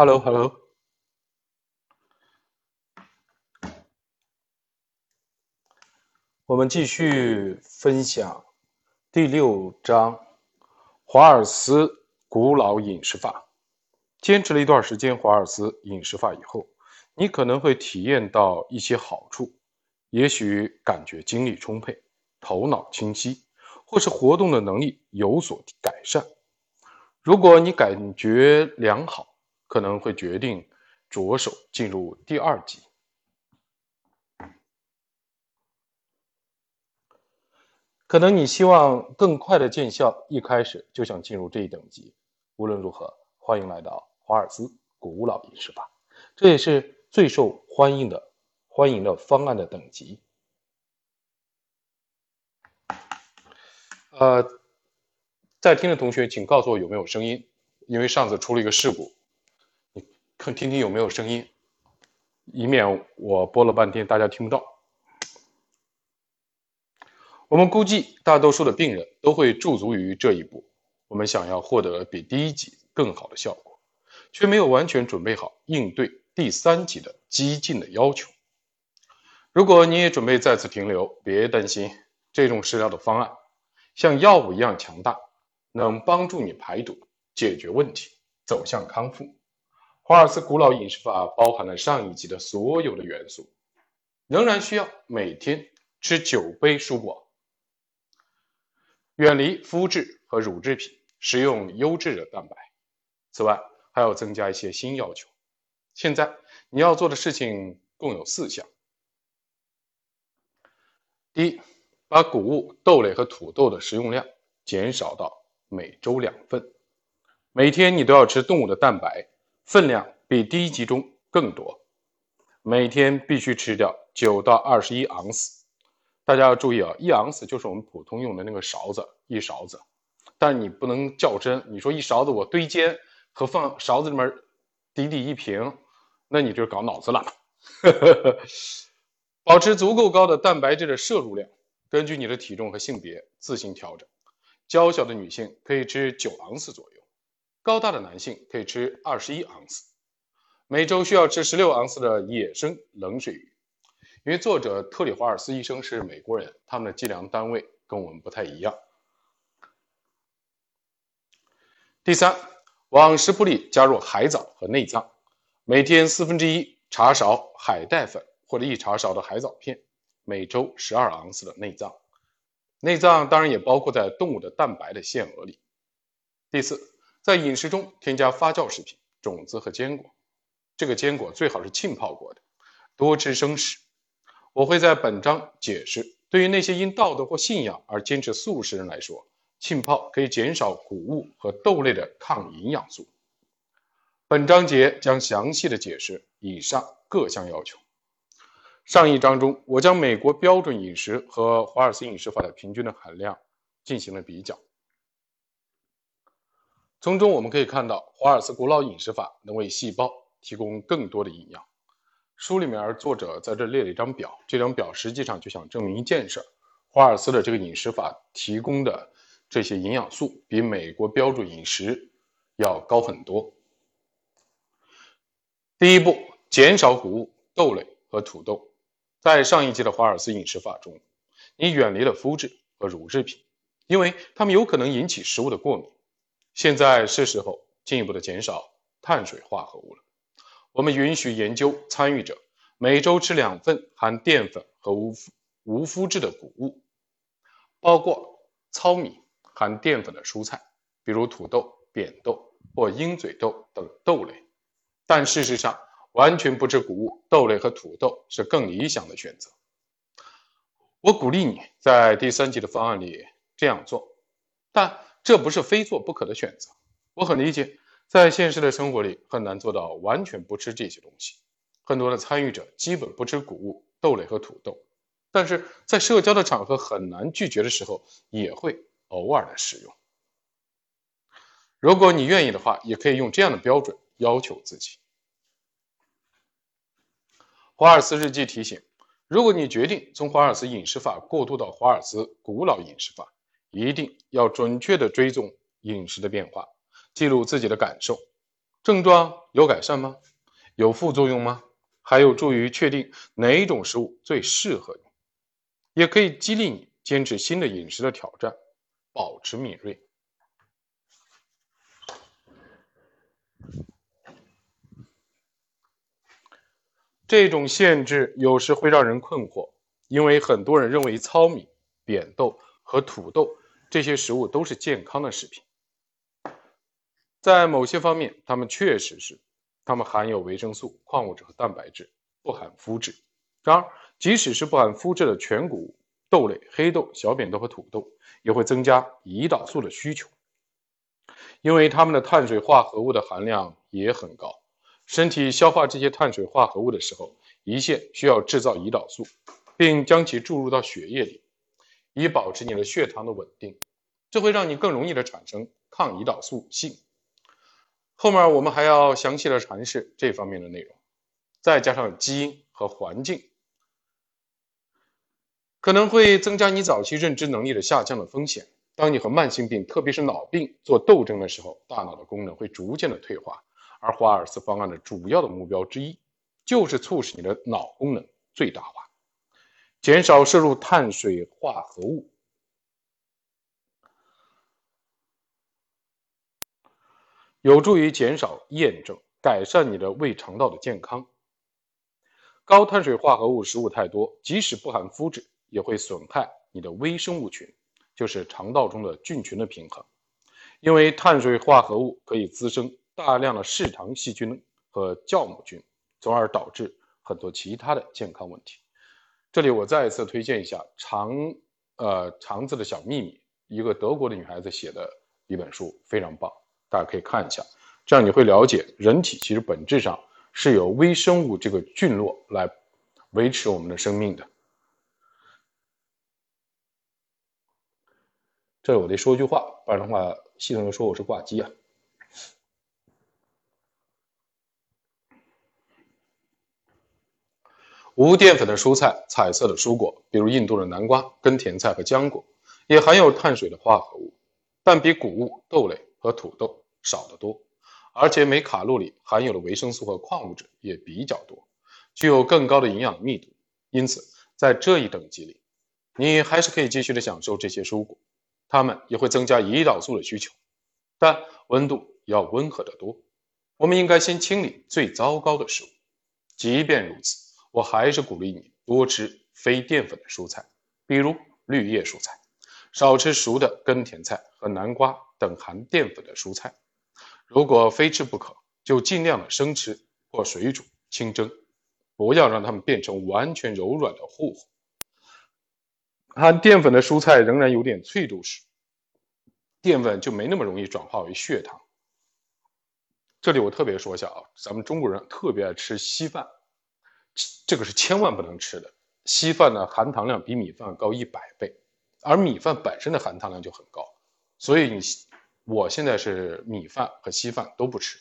Hello，Hello。我们继续分享第六章华尔斯古老饮食法。坚持了一段时间华尔斯饮食法以后，你可能会体验到一些好处，也许感觉精力充沛、头脑清晰，或是活动的能力有所改善。如果你感觉良好，可能会决定着手进入第二级。可能你希望更快的见效，一开始就想进入这一等级。无论如何，欢迎来到华尔兹古老仪式吧，这也是最受欢迎的欢迎的方案的等级。呃，在听的同学，请告诉我有没有声音，因为上次出了一个事故，看听听有没有声音，以免我播了半天大家听不到。我们估计大多数的病人都会驻足于这一步。我们想要获得比第一级更好的效果，却没有完全准备好应对第三级的激进的要求。如果你也准备再次停留，别担心，这种食疗的方案像药物一样强大，能帮助你排毒、解决问题、走向康复。华尔斯古老饮食法包含了上一集的所有的元素，仍然需要每天吃九杯蔬果。远离麸质和乳制品，食用优质的蛋白。此外，还要增加一些新要求。现在你要做的事情共有四项：第一，把谷物、豆类和土豆的食用量减少到每周两份。每天你都要吃动物的蛋白，分量比第一集中更多。每天必须吃掉九到二十一盎司。大家要注意啊，一盎司就是我们普通用的那个勺子，一勺子。但你不能较真，你说一勺子我堆肩和放勺子里面滴滴一瓶，那你就搞脑子了。保持足够高的蛋白质的摄入量，根据你的体重和性别自行调整。娇小的女性可以吃九盎司左右，高大的男性可以吃二十一盎司。每周需要吃十六盎司的野生冷水鱼。因为作者特里华尔斯医生是美国人，他们的计量单位跟我们不太一样。第三，往食谱里加入海藻和内脏，每天四分之一茶勺海带粉或者一茶勺的海藻片，每周十二盎司的内脏，内脏当然也包括在动物的蛋白的限额里。第四，在饮食中添加发酵食品、种子和坚果，这个坚果最好是浸泡过的，多吃生食。我会在本章解释，对于那些因道德或信仰而坚持素食人来说，浸泡可以减少谷物和豆类的抗营养素。本章节将详细的解释以上各项要求。上一章中，我将美国标准饮食和华尔斯饮食法的平均的含量进行了比较，从中我们可以看到，华尔斯古老饮食法能为细胞提供更多的营养。书里面作者在这列了一张表，这张表实际上就想证明一件事：华尔斯的这个饮食法提供的这些营养素比美国标准饮食要高很多。第一步，减少谷物、豆类和土豆。在上一季的华尔斯饮食法中，你远离了麸质和乳制品，因为它们有可能引起食物的过敏。现在是时候进一步的减少碳水化合物了。我们允许研究参与者每周吃两份含淀粉和无无麸质的谷物，包括糙米、含淀粉的蔬菜，比如土豆、扁豆或鹰嘴豆等豆类。但事实上，完全不吃谷物、豆类和土豆是更理想的选择。我鼓励你在第三级的方案里这样做，但这不是非做不可的选择。我很理解。在现实的生活里，很难做到完全不吃这些东西。很多的参与者基本不吃谷物、豆类和土豆，但是在社交的场合很难拒绝的时候，也会偶尔的使用。如果你愿意的话，也可以用这样的标准要求自己。华尔斯日记提醒：如果你决定从华尔斯饮食法过渡到华尔斯古老饮食法，一定要准确的追踪饮食的变化。记录自己的感受，症状有改善吗？有副作用吗？还有助于确定哪一种食物最适合你，也可以激励你坚持新的饮食的挑战，保持敏锐。这种限制有时会让人困惑，因为很多人认为糙米、扁豆和土豆这些食物都是健康的食品。在某些方面，它们确实是，它们含有维生素、矿物质和蛋白质，不含麸质。然而，即使是不含麸质的全谷物、豆类、黑豆、小扁豆和土豆，也会增加胰岛素的需求，因为它们的碳水化合物的含量也很高。身体消化这些碳水化合物的时候，胰腺需要制造胰岛素，并将其注入到血液里，以保持你的血糖的稳定。这会让你更容易的产生抗胰岛素性。后面我们还要详细的阐释这方面的内容。再加上基因和环境，可能会增加你早期认知能力的下降的风险。当你和慢性病，特别是脑病做斗争的时候，大脑的功能会逐渐的退化。而华尔斯方案的主要的目标之一，就是促使你的脑功能最大化，减少摄入碳水化合物，有助于减少炎症，改善你的胃肠道的健康。高碳水化合物食物太多，即使不含麸质，也会损害你的微生物群，就是肠道中的菌群的平衡，因为碳水化合物可以滋生。大量的嗜糖细菌和酵母菌，从而导致很多其他的健康问题。这里我再一次推荐一下《肠呃肠子的小秘密》，一个德国的女孩子写的一本书，非常棒，大家可以看一下。这样你会了解，人体其实本质上是由微生物这个菌落来维持我们的生命的。这里我得说句话，不然的话系统又说我是挂机啊。无淀粉的蔬菜、彩色的蔬果，比如印度的南瓜、根甜菜和浆果，也含有碳水的化合物，但比谷物、豆类和土豆少得多。而且每卡路里含有的维生素和矿物质也比较多，具有更高的营养密度。因此，在这一等级里，你还是可以继续的享受这些蔬果，它们也会增加胰岛素的需求，但温度要温和得多。我们应该先清理最糟糕的食物。即便如此。我还是鼓励你多吃非淀粉的蔬菜，比如绿叶蔬菜，少吃熟的根甜菜和南瓜等含淀粉的蔬菜。如果非吃不可，就尽量的生吃或水煮、清蒸，不要让它们变成完全柔软的糊糊。含淀粉的蔬菜仍然有点脆度时，淀粉就没那么容易转化为血糖。这里我特别说一下啊，咱们中国人特别爱吃稀饭。这个是千万不能吃的。稀饭呢，含糖量比米饭高一百倍，而米饭本身的含糖量就很高，所以你，我现在是米饭和稀饭都不吃。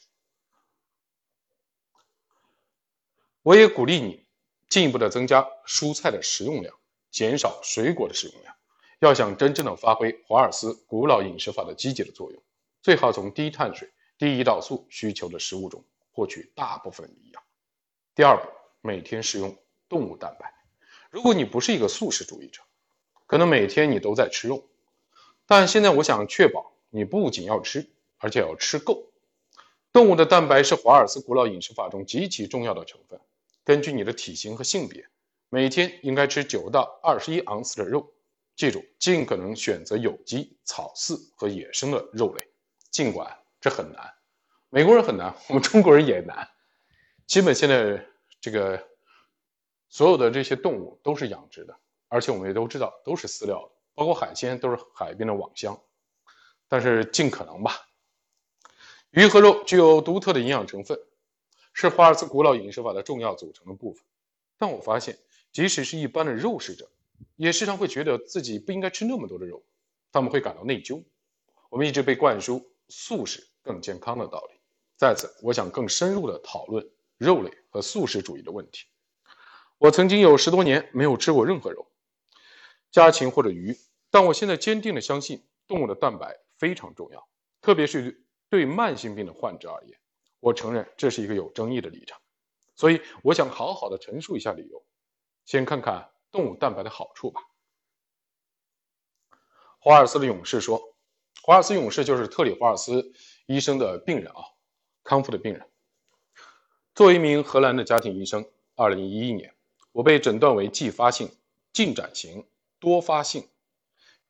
我也鼓励你进一步的增加蔬菜的食用量，减少水果的食用量。要想真正的发挥华尔斯古老饮食法的积极的作用，最好从低碳水、低胰岛素需求的食物中获取大部分营养。第二步。每天食用动物蛋白。如果你不是一个素食主义者，可能每天你都在吃肉。但现在我想确保你不仅要吃，而且要吃够。动物的蛋白是华尔斯古老饮食法中极其重要的成分。根据你的体型和性别，每天应该吃九到二十一盎司的肉。记住，尽可能选择有机、草饲和野生的肉类。尽管这很难，美国人很难，我们中国人也难。基本现在。这个所有的这些动物都是养殖的，而且我们也都知道都是饲料的，包括海鲜都是海边的网箱。但是尽可能吧。鱼和肉具有独特的营养成分，是华尔兹古老饮食法的重要组成的部分。但我发现，即使是一般的肉食者，也时常会觉得自己不应该吃那么多的肉，他们会感到内疚。我们一直被灌输素食更健康的道理。在此，我想更深入的讨论。肉类和素食主义的问题。我曾经有十多年没有吃过任何肉，家禽或者鱼，但我现在坚定的相信动物的蛋白非常重要，特别是对慢性病的患者而言。我承认这是一个有争议的立场，所以我想好好的陈述一下理由。先看看动物蛋白的好处吧。华尔斯的勇士说，华尔斯勇士就是特里华尔斯医生的病人啊，康复的病人。作为一名荷兰的家庭医生，二零一一年，我被诊断为继发性进展型多发性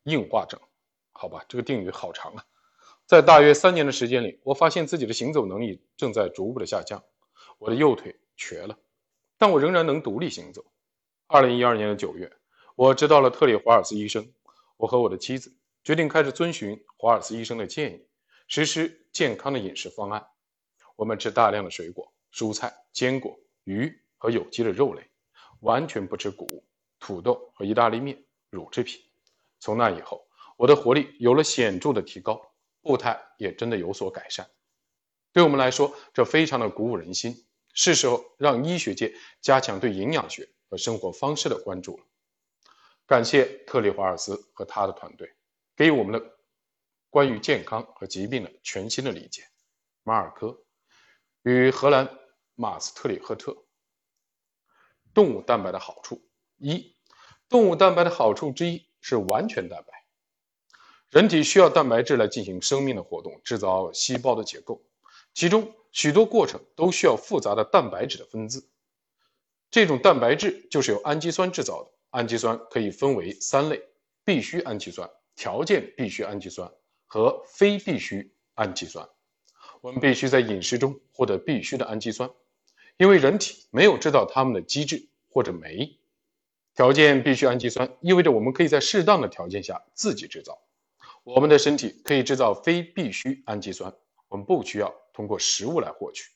硬化症。好吧，这个定语好长啊。在大约三年的时间里，我发现自己的行走能力正在逐步的下降，我的右腿瘸了，但我仍然能独立行走。二零一二年的九月，我知道了特里华尔斯医生。我和我的妻子决定开始遵循华尔斯医生的建议，实施健康的饮食方案。我们吃大量的水果、蔬菜、坚果、鱼和有机的肉类，完全不吃谷物、土豆和意大利面、乳制品。从那以后，我的活力有了显著的提高，步态也真的有所改善。对我们来说，这非常的鼓舞人心。是时候让医学界加强对营养学和生活方式的关注了。感谢特里华尔斯和他的团队给予我们的关于健康和疾病的全新的理解。马尔科与荷兰马斯特里赫特。动物蛋白的好处一，动物蛋白的好处之一是完全蛋白。人体需要蛋白质来进行生命的活动，制造细胞的结构，其中许多过程都需要复杂的蛋白质的分子。这种蛋白质就是由氨基酸制造的。氨基酸可以分为三类：必需氨基酸、条件必需氨基酸和非必需氨基酸。我们必须在饮食中获得必需的氨基酸，因为人体没有制造它们的机制或者酶。条件必须氨基酸意味着我们可以在适当的条件下自己制造。我们的身体可以制造非必需氨基酸，我们不需要通过食物来获取。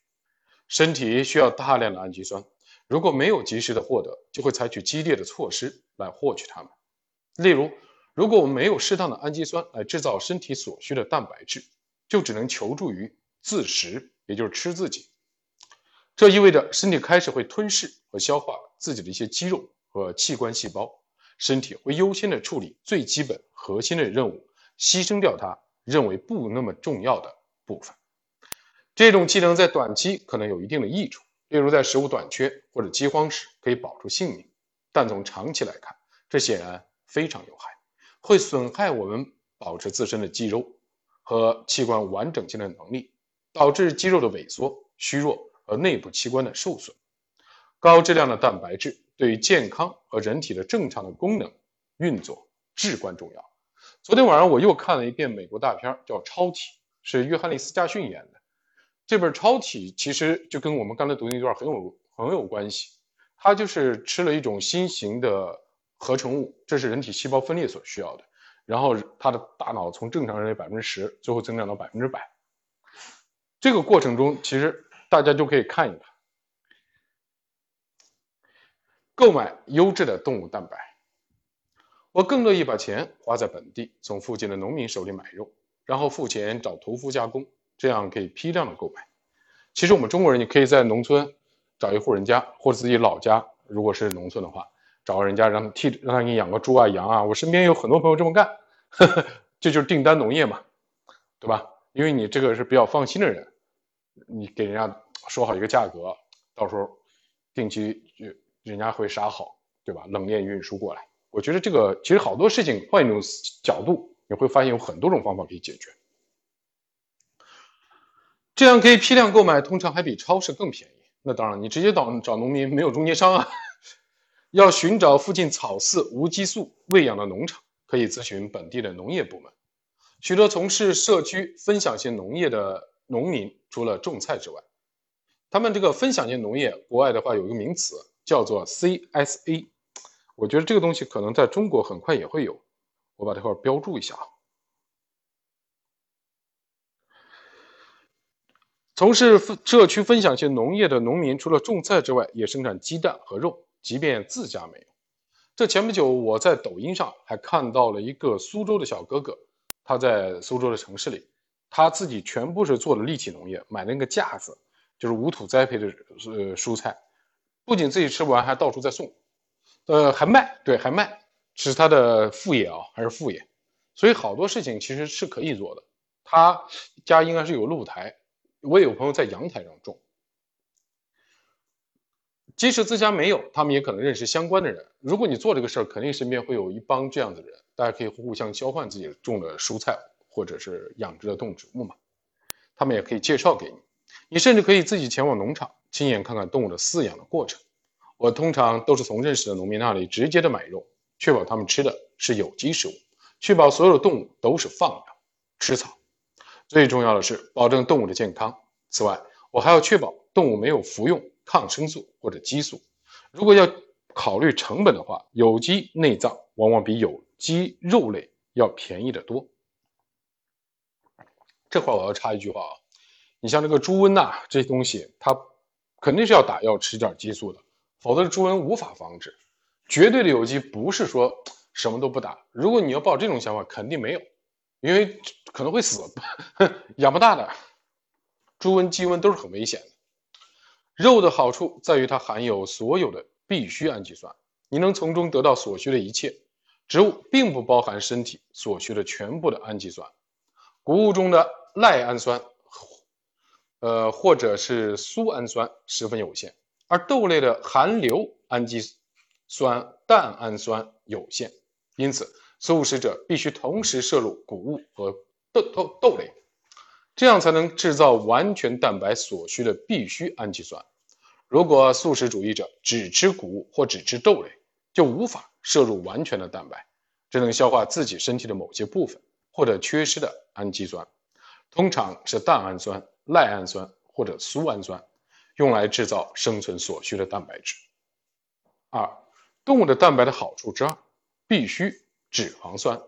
身体需要大量的氨基酸。如果没有及时的获得，就会采取激烈的措施来获取它们。例如，如果我们没有适当的氨基酸来制造身体所需的蛋白质，就只能求助于自食，也就是吃自己。这意味着身体开始会吞噬和消化自己的一些肌肉和器官细胞，身体会优先的处理最基本核心的任务，牺牲掉它认为不那么重要的部分。这种技能在短期可能有一定的益处。例如，在食物短缺或者饥荒时可以保住性命，但从长期来看，这显然非常有害，会损害我们保持自身的肌肉和器官完整性的能力，导致肌肉的萎缩、虚弱和内部器官的受损。高质量的蛋白质对于健康和人体的正常的功能运作至关重要。昨天晚上我又看了一遍美国大片，叫《超体》，是约翰尼斯·加逊演的。这本超体其实就跟我们刚才读那段很有很有关系，它就是吃了一种新型的合成物，这是人体细胞分裂所需要的，然后他的大脑从正常人的百分之十，最后增长到百分之百。这个过程中，其实大家就可以看一看，购买优质的动物蛋白。我更乐意把钱花在本地，从附近的农民手里买肉，然后付钱找屠夫加工。这样可以批量的购买。其实我们中国人也可以在农村找一户人家，或者自己老家，如果是农村的话，找个人家让他替让他给你养个猪啊羊啊。我身边有很多朋友这么干，呵 呵这就是订单农业嘛，对吧？因为你这个是比较放心的人，你给人家说好一个价格，到时候定期就人家会杀好，对吧？冷链运输过来。我觉得这个其实好多事情换一种角度，你会发现有很多种方法可以解决。这样可以批量购买，通常还比超市更便宜。那当然，你直接找找农民，没有中间商啊。要寻找附近草饲无激素喂养的农场，可以咨询本地的农业部门。许多从事社区分享型农业的农民，除了种菜之外，他们这个分享型农业，国外的话有一个名词叫做 CSA。我觉得这个东西可能在中国很快也会有，我把这块标注一下啊。从事社区分享型农业的农民，除了种菜之外，也生产鸡蛋和肉，即便自家没有。这前不久，我在抖音上还看到了一个苏州的小哥哥，他在苏州的城市里，他自己全部是做的立体农业，买那个架子，就是无土栽培的呃蔬菜，不仅自己吃不完，还到处在送，呃，还卖，对，还卖，是他的副业啊，还是副业。所以好多事情其实是可以做的。他家应该是有露台。我也有朋友在阳台上种。即使自家没有，他们也可能认识相关的人。如果你做这个事儿，肯定身边会有一帮这样的人，大家可以互相交换自己种的蔬菜或者是养殖的动植物嘛。他们也可以介绍给你，你甚至可以自己前往农场，亲眼看看动物的饲养的过程。我通常都是从认识的农民那里直接的买肉，确保他们吃的是有机食物，确保所有的动物都是放养吃草。最重要的是保证动物的健康。此外，我还要确保动物没有服用。抗生素或者激素，如果要考虑成本的话，有机内脏往往比有机肉类要便宜得多。这块我要插一句话啊，你像这个猪瘟呐，这些东西它肯定是要打药吃点激素的，否则猪瘟无法防治。绝对的有机不是说什么都不打，如果你要抱这种想法，肯定没有，因为可能会死，养不大的。猪瘟、鸡瘟都是很危险的。肉的好处在于它含有所有的必需氨基酸，你能从中得到所需的一切。植物并不包含身体所需的全部的氨基酸，谷物中的赖氨酸，呃，或者是苏氨酸十分有限，而豆类的含硫氨基酸、蛋氨酸有限，因此素食者必须同时摄入谷物和豆豆豆类。这样才能制造完全蛋白所需的必需氨基酸。如果素食主义者只吃谷物或只吃豆类，就无法摄入完全的蛋白，只能消化自己身体的某些部分或者缺失的氨基酸，通常是蛋氨酸、赖氨酸或者苏氨酸，用来制造生存所需的蛋白质。二、动物的蛋白的好处之二，必须脂肪酸。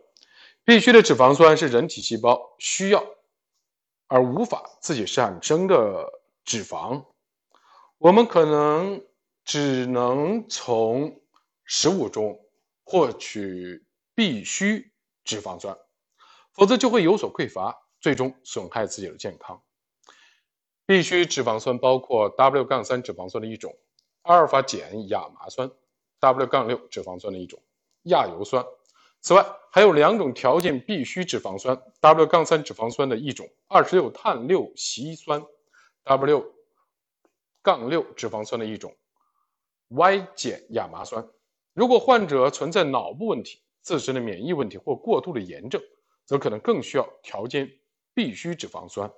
必须的脂肪酸是人体细胞需要。而无法自己产生的脂肪，我们可能只能从食物中获取必需脂肪酸，否则就会有所匮乏，最终损害自己的健康。必需脂肪酸包括 W- 杠三脂肪酸的一种阿尔法碱亚麻酸，W- 杠六脂肪酸的一种亚油酸。此外，还有两种条件必需脂肪酸：W- 杠三脂肪酸的一种二十六碳六烯酸，W- 杠六脂肪酸的一种 Y- 碱亚麻酸。如果患者存在脑部问题、自身的免疫问题或过度的炎症，则可能更需要条件必需脂肪酸。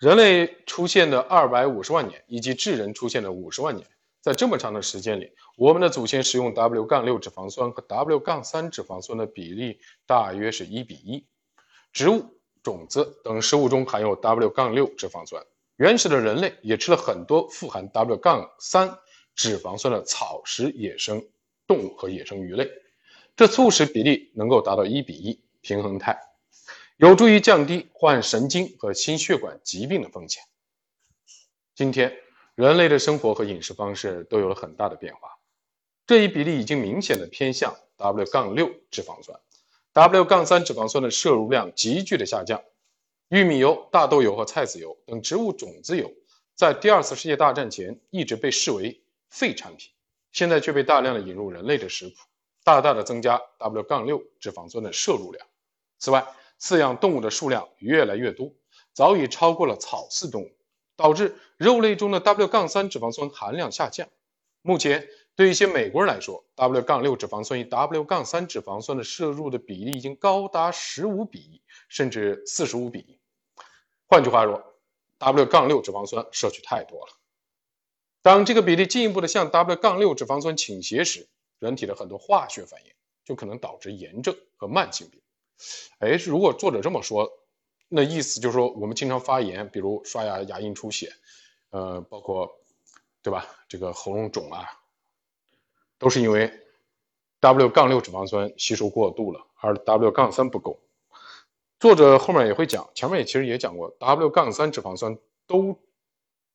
人类出现的二百五十万年，以及智人出现的五十万年，在这么长的时间里，我们的祖先使用 W- 杠六脂肪酸和 W- 杠三脂肪酸的比例大约是一比一。植物、种子等食物中含有 W- 杠六脂肪酸，原始的人类也吃了很多富含 W- 杠三脂肪酸的草食野生动物和野生鱼类，这促使比例能够达到一比一平衡态。有助于降低患神经和心血管疾病的风险。今天，人类的生活和饮食方式都有了很大的变化，这一比例已经明显的偏向 W- 杠六脂肪酸，W- 杠三脂肪酸的摄入量急剧的下降。玉米油、大豆油和菜籽油等植物种子油，在第二次世界大战前一直被视为废产品，现在却被大量的引入人类的食谱，大大的增加 W- 杠六脂肪酸的摄入量。此外，饲养动物的数量越来越多，早已超过了草饲动物，导致肉类中的 W- 杠三脂肪酸含量下降。目前，对一些美国人来说，W- 杠六脂肪酸与 W- 杠三脂肪酸的摄入的比例已经高达十五比一，甚至四十五比一。换句话说，W- 杠六脂肪酸摄取太多了。当这个比例进一步的向 W- 杠六脂肪酸倾斜时，人体的很多化学反应就可能导致炎症和慢性病。哎，如果作者这么说，那意思就是说，我们经常发炎，比如刷牙牙龈出血，呃，包括，对吧？这个喉咙肿啊，都是因为 W- 杠六脂肪酸吸收过度了，而 W- 杠三不够。作者后面也会讲，前面也其实也讲过，W- 杠三脂肪酸都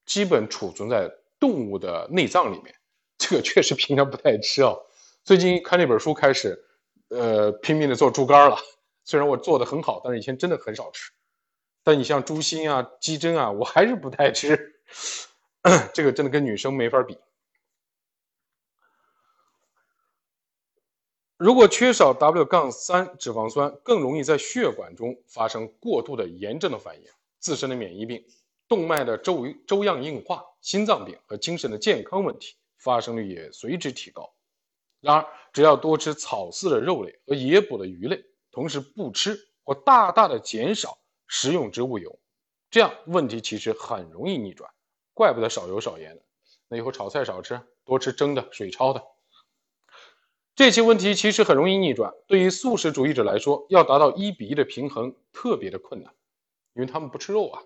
基本储存在动物的内脏里面，这个确实平常不太吃啊。最近看这本书开始，呃，拼命的做猪肝了。虽然我做的很好，但是以前真的很少吃。但你像猪心啊、鸡胗啊，我还是不太吃。这个真的跟女生没法比。如果缺少 W 杠三脂肪酸，更容易在血管中发生过度的炎症的反应，自身的免疫病、动脉的周周样硬化、心脏病和精神的健康问题发生率也随之提高。然而，只要多吃草饲的肉类和野捕的鱼类，同时不吃或大大的减少食用植物油，这样问题其实很容易逆转。怪不得少油少盐的，那以后炒菜少吃，多吃蒸的、水焯的。这些问题其实很容易逆转。对于素食主义者来说，要达到一比一的平衡特别的困难，因为他们不吃肉啊。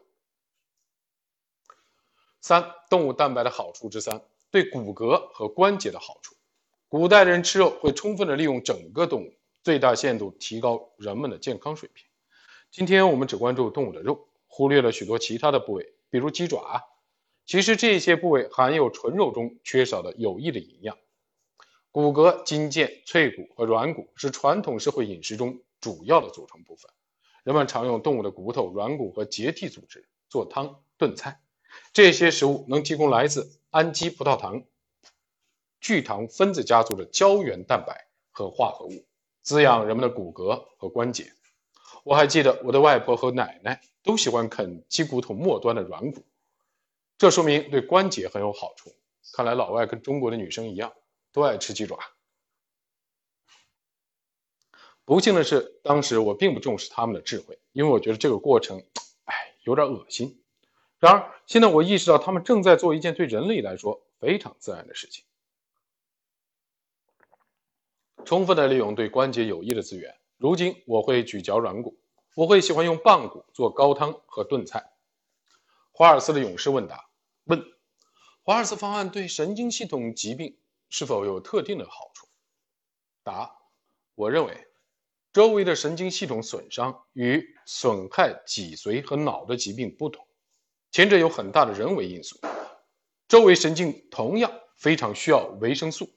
三、动物蛋白的好处之三，对骨骼和关节的好处。古代人吃肉会充分的利用整个动物，最大限度提高人们的健康水平。今天我们只关注动物的肉，忽略了许多其他的部位，比如鸡爪。其实这些部位含有纯肉中缺少的有益的营养。骨骼、筋腱、脆骨和软骨是传统社会饮食中主要的组成部分。人们常用动物的骨头、软骨和结缔组织做汤、炖菜。这些食物能提供来自氨基葡萄糖聚糖分子家族的胶原蛋白和化合物，滋养人们的骨骼和关节。我还记得我的外婆和奶奶都喜欢啃鸡骨头末端的软骨，这说明对关节很有好处。看来老外跟中国的女生一样。都爱吃鸡爪。不幸的是，当时我并不重视他们的智慧，因为我觉得这个过程，哎，有点恶心。然而，现在我意识到，他们正在做一件对人类来说非常自然的事情：充分的利用对关节有益的资源。如今，我会咀嚼软骨，我会喜欢用棒骨做高汤和炖菜。华尔斯的勇士问答问：华尔斯方案对神经系统疾病？是否有特定的好处？答：我认为，周围的神经系统损伤与损害脊髓和脑的疾病不同，前者有很大的人为因素。周围神经同样非常需要维生素、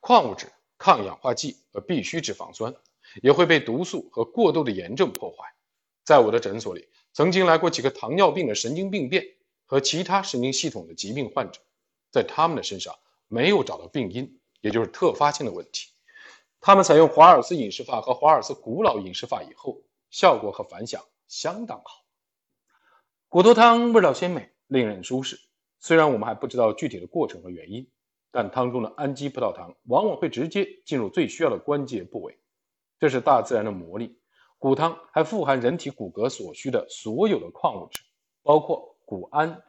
矿物质、抗氧化剂和必需脂肪酸，也会被毒素和过度的炎症破坏。在我的诊所里，曾经来过几个糖尿病的神经病变和其他神经系统的疾病患者，在他们的身上。没有找到病因，也就是特发性的问题。他们采用华尔斯饮食法和华尔斯古老饮食法以后，效果和反响相当好。骨头汤味道鲜美，令人舒适。虽然我们还不知道具体的过程和原因，但汤中的氨基葡萄糖往往会直接进入最需要的关节部位，这是大自然的魔力。骨汤还富含人体骨骼所需的所有的矿物质，包括谷氨、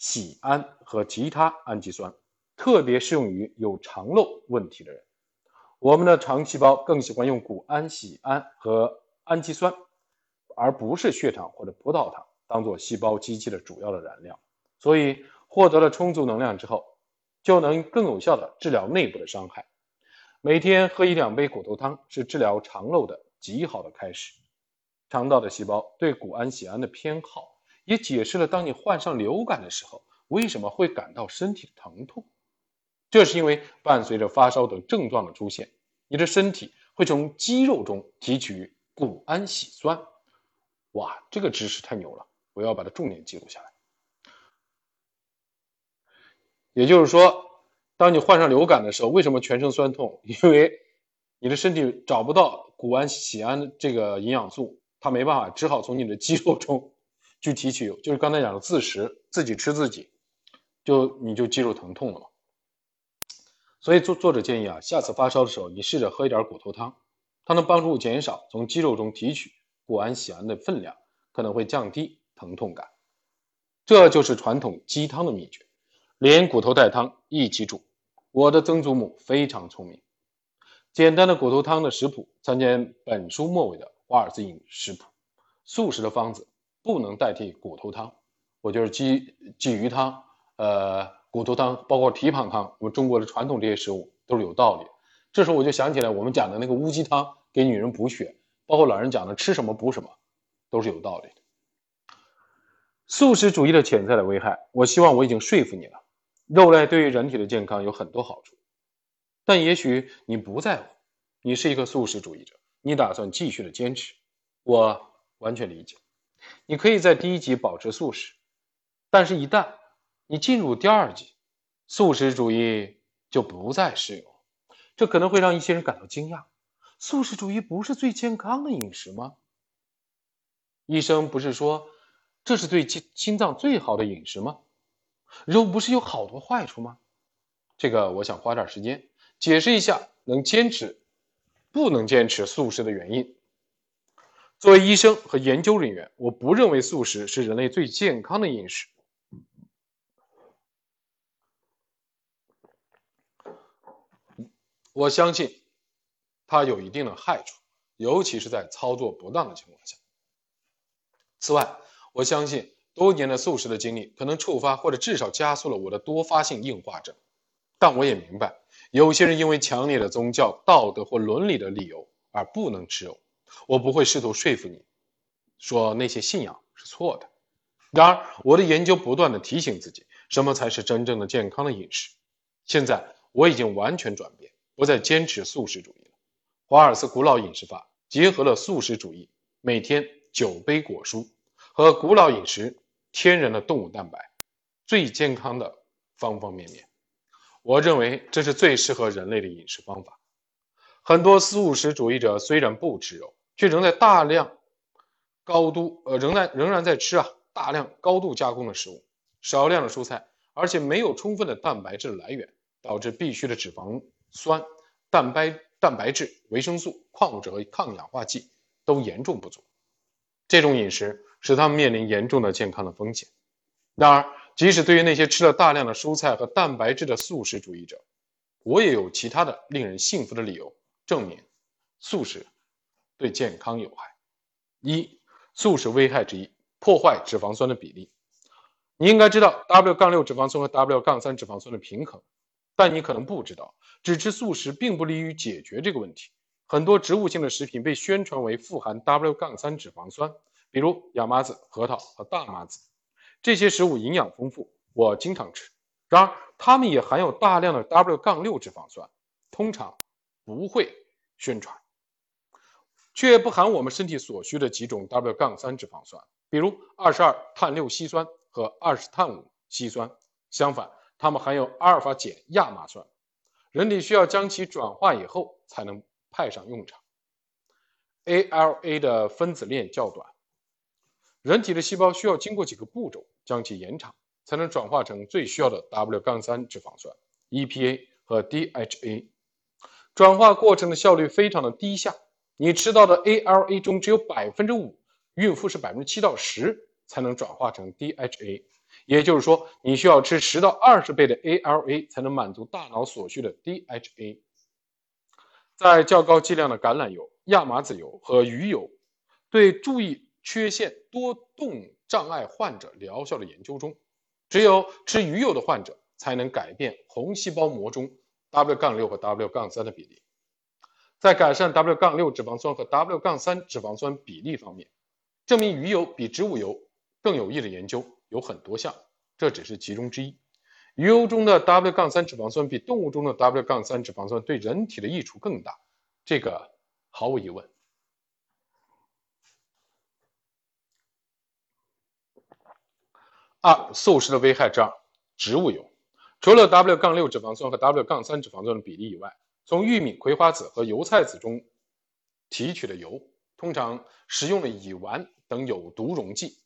酰胺和其他氨基酸。特别适用于有肠漏问题的人。我们的肠细胞更喜欢用谷氨、酰胺和氨基酸，而不是血糖或者葡萄糖当做细胞机器的主要的燃料。所以，获得了充足能量之后，就能更有效的治疗内部的伤害。每天喝一两杯骨头汤是治疗肠漏的极好的开始。肠道的细胞对谷氨、酰胺的偏好，也解释了当你患上流感的时候为什么会感到身体的疼痛。这是因为伴随着发烧等症状的出现，你的身体会从肌肉中提取谷氨酰酸。哇，这个知识太牛了！我要把它重点记录下来。也就是说，当你患上流感的时候，为什么全身酸痛？因为你的身体找不到谷氨酰胺这个营养素，它没办法，只好从你的肌肉中去提取，就是刚才讲的自食，自己吃自己，就你就肌肉疼痛了嘛。所以作作者建议啊，下次发烧的时候，你试着喝一点骨头汤，它能帮助减少从肌肉中提取谷氨酰胺的分量，可能会降低疼痛感。这就是传统鸡汤的秘诀，连骨头带汤一起煮。我的曾祖母非常聪明。简单的骨头汤的食谱，参见本书末尾的华尔兹饮食谱。素食的方子不能代替骨头汤，我就是鸡鲫鱼汤，呃。骨头汤，包括蹄膀汤，我们中国的传统这些食物都是有道理。这时候我就想起来，我们讲的那个乌鸡汤给女人补血，包括老人讲的吃什么补什么，都是有道理的。素食主义的潜在的危害，我希望我已经说服你了。肉类对于人体的健康有很多好处，但也许你不在乎，你是一个素食主义者，你打算继续的坚持，我完全理解。你可以在第一集保持素食，但是一旦你进入第二级，素食主义就不再适用。这可能会让一些人感到惊讶：素食主义不是最健康的饮食吗？医生不是说这是对心心脏最好的饮食吗？肉不是有好多坏处吗？这个我想花点时间解释一下，能坚持不能坚持素食的原因。作为医生和研究人员，我不认为素食是人类最健康的饮食。我相信它有一定的害处，尤其是在操作不当的情况下。此外，我相信多年的素食的经历可能触发或者至少加速了我的多发性硬化症。但我也明白，有些人因为强烈的宗教、道德或伦理的理由而不能吃肉。我不会试图说服你，说那些信仰是错的。然而，我的研究不断的提醒自己，什么才是真正的健康的饮食。现在，我已经完全转变，不再坚持素食主义了。华尔斯古老饮食法结合了素食主义，每天九杯果蔬。和古老饮食、天然的动物蛋白，最健康的方方面面，我认为这是最适合人类的饮食方法。很多素食主义者虽然不吃肉，却仍在大量、高度呃仍在仍然在吃啊大量高度加工的食物，少量的蔬菜，而且没有充分的蛋白质来源，导致必需的脂肪酸、蛋白蛋白质、维生素、矿物质和抗氧化剂都严重不足。这种饮食。使他们面临严重的健康的风险。然而，即使对于那些吃了大量的蔬菜和蛋白质的素食主义者，我也有其他的令人信服的理由证明素食对健康有害。一、素食危害之一：破坏脂肪酸的比例。你应该知道 W- 杠六脂肪酸和 W- 杠三脂肪酸的平衡，但你可能不知道，只吃素食并不利于解决这个问题。很多植物性的食品被宣传为富含 W- 杠三脂肪酸。比如亚麻籽、核桃和大麻籽，这些食物营养丰富，我经常吃。然而，它们也含有大量的 W- 杠六脂肪酸，通常不会宣传，却不含我们身体所需的几种 W- 杠三脂肪酸，比如二十二碳六烯酸和二十碳五烯酸。相反，它们含有阿尔法碱亚麻酸，人体需要将其转化以后才能派上用场。ALA 的分子链较短。人体的细胞需要经过几个步骤将其延长，才能转化成最需要的 W- 杠三脂肪酸 EPA 和 DHA。转化过程的效率非常的低下，你吃到的 ALA 中只有百分之五，孕妇是百分之七到十才能转化成 DHA。也就是说，你需要吃十到二十倍的 ALA 才能满足大脑所需的 DHA。在较高剂量的橄榄油、亚麻籽油和鱼油对注意。缺陷多动障碍患者疗效的研究中，只有吃鱼油的患者才能改变红细胞膜中 W- 杠六和 W- 杠三的比例。在改善 W- 杠六脂肪酸和 W- 杠三脂肪酸比例方面，证明鱼油比植物油更有益的研究有很多项，这只是其中之一。鱼油中的 W- 杠三脂肪酸比动物中的 W- 杠三脂肪酸对人体的益处更大，这个毫无疑问。二、素食的危害之二：植物油。除了 W- 杠六脂肪酸和 W- 杠三脂肪酸的比例以外，从玉米、葵花籽和油菜籽中提取的油，通常使用了乙烷等有毒溶剂。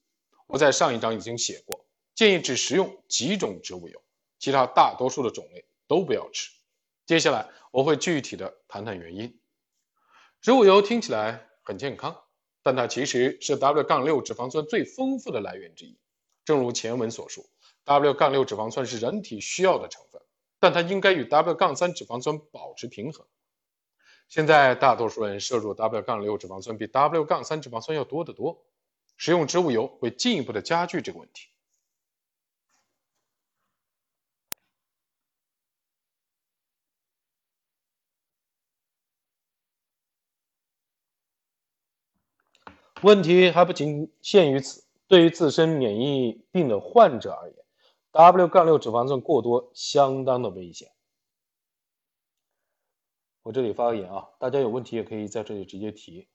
我在上一章已经写过，建议只食用几种植物油，其他大多数的种类都不要吃。接下来我会具体的谈谈原因。植物油听起来很健康，但它其实是 W- 杠六脂肪酸最丰富的来源之一。正如前文所述，W- 杠六脂肪酸是人体需要的成分，但它应该与 W- 杠三脂肪酸保持平衡。现在大多数人摄入 W- 杠六脂肪酸比 W- 杠三脂肪酸要多得多，食用植物油会进一步的加剧这个问题。问题还不仅限于此。对于自身免疫病的患者而言，W- 杠六脂肪酸过多相当的危险。我这里发个言啊，大家有问题也可以在这里直接提。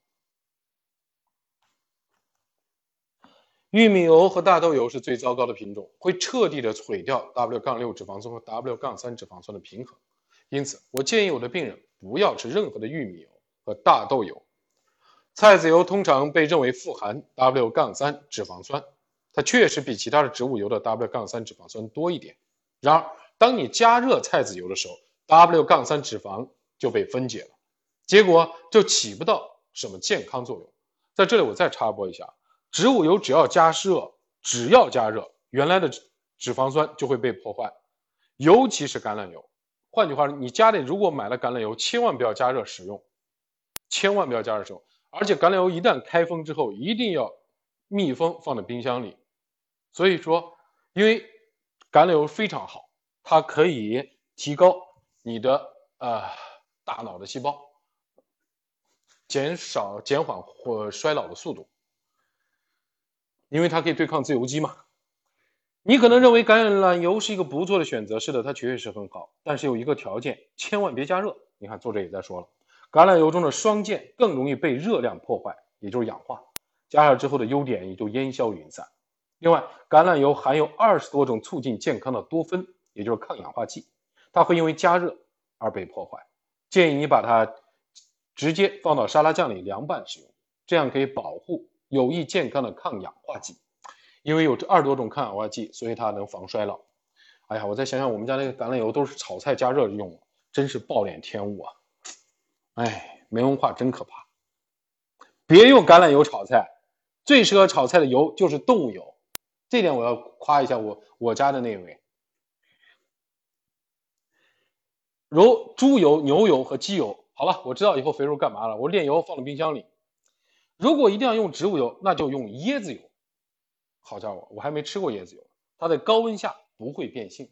玉米油和大豆油是最糟糕的品种，会彻底的毁掉 W- 杠六脂肪酸和 W- 杠三脂肪酸的平衡，因此，我建议我的病人不要吃任何的玉米油和大豆油。菜籽油通常被认为富含 W- 杠三脂肪酸，它确实比其他的植物油的 W- 杠三脂肪酸多一点。然而，当你加热菜籽油的时候，W- 杠三脂肪就被分解了，结果就起不到什么健康作用。在这里，我再插播一下：植物油只要加热，只要加热，原来的脂肪酸就会被破坏，尤其是橄榄油。换句话说，你家里如果买了橄榄油，千万不要加热使用，千万不要加热使用。而且橄榄油一旦开封之后，一定要密封放在冰箱里。所以说，因为橄榄油非常好，它可以提高你的呃大脑的细胞，减少减缓或衰老的速度，因为它可以对抗自由基嘛。你可能认为橄榄油是一个不错的选择，是的，它确实很好，但是有一个条件，千万别加热。你看作者也在说了，橄榄油中的双键更容易被热量破坏，也就是氧化，加热之后的优点也就烟消云散。另外，橄榄油含有二十多种促进健康的多酚，也就是抗氧化剂，它会因为加热而被破坏。建议你把它直接放到沙拉酱里凉拌使用，这样可以保护有益健康的抗氧化剂。因为有这二十多种抗氧化剂，所以它能防衰老。哎呀，我再想想，我们家那个橄榄油都是炒菜加热用，真是暴殄天物啊！哎，没文化真可怕。别用橄榄油炒菜，最适合炒菜的油就是动物油。这点我要夸一下我我家的那位，如猪油、牛油和鸡油。好了，我知道以后肥肉干嘛了，我炼油放到冰箱里。如果一定要用植物油，那就用椰子油。好家伙，我还没吃过椰子油，它在高温下不会变性。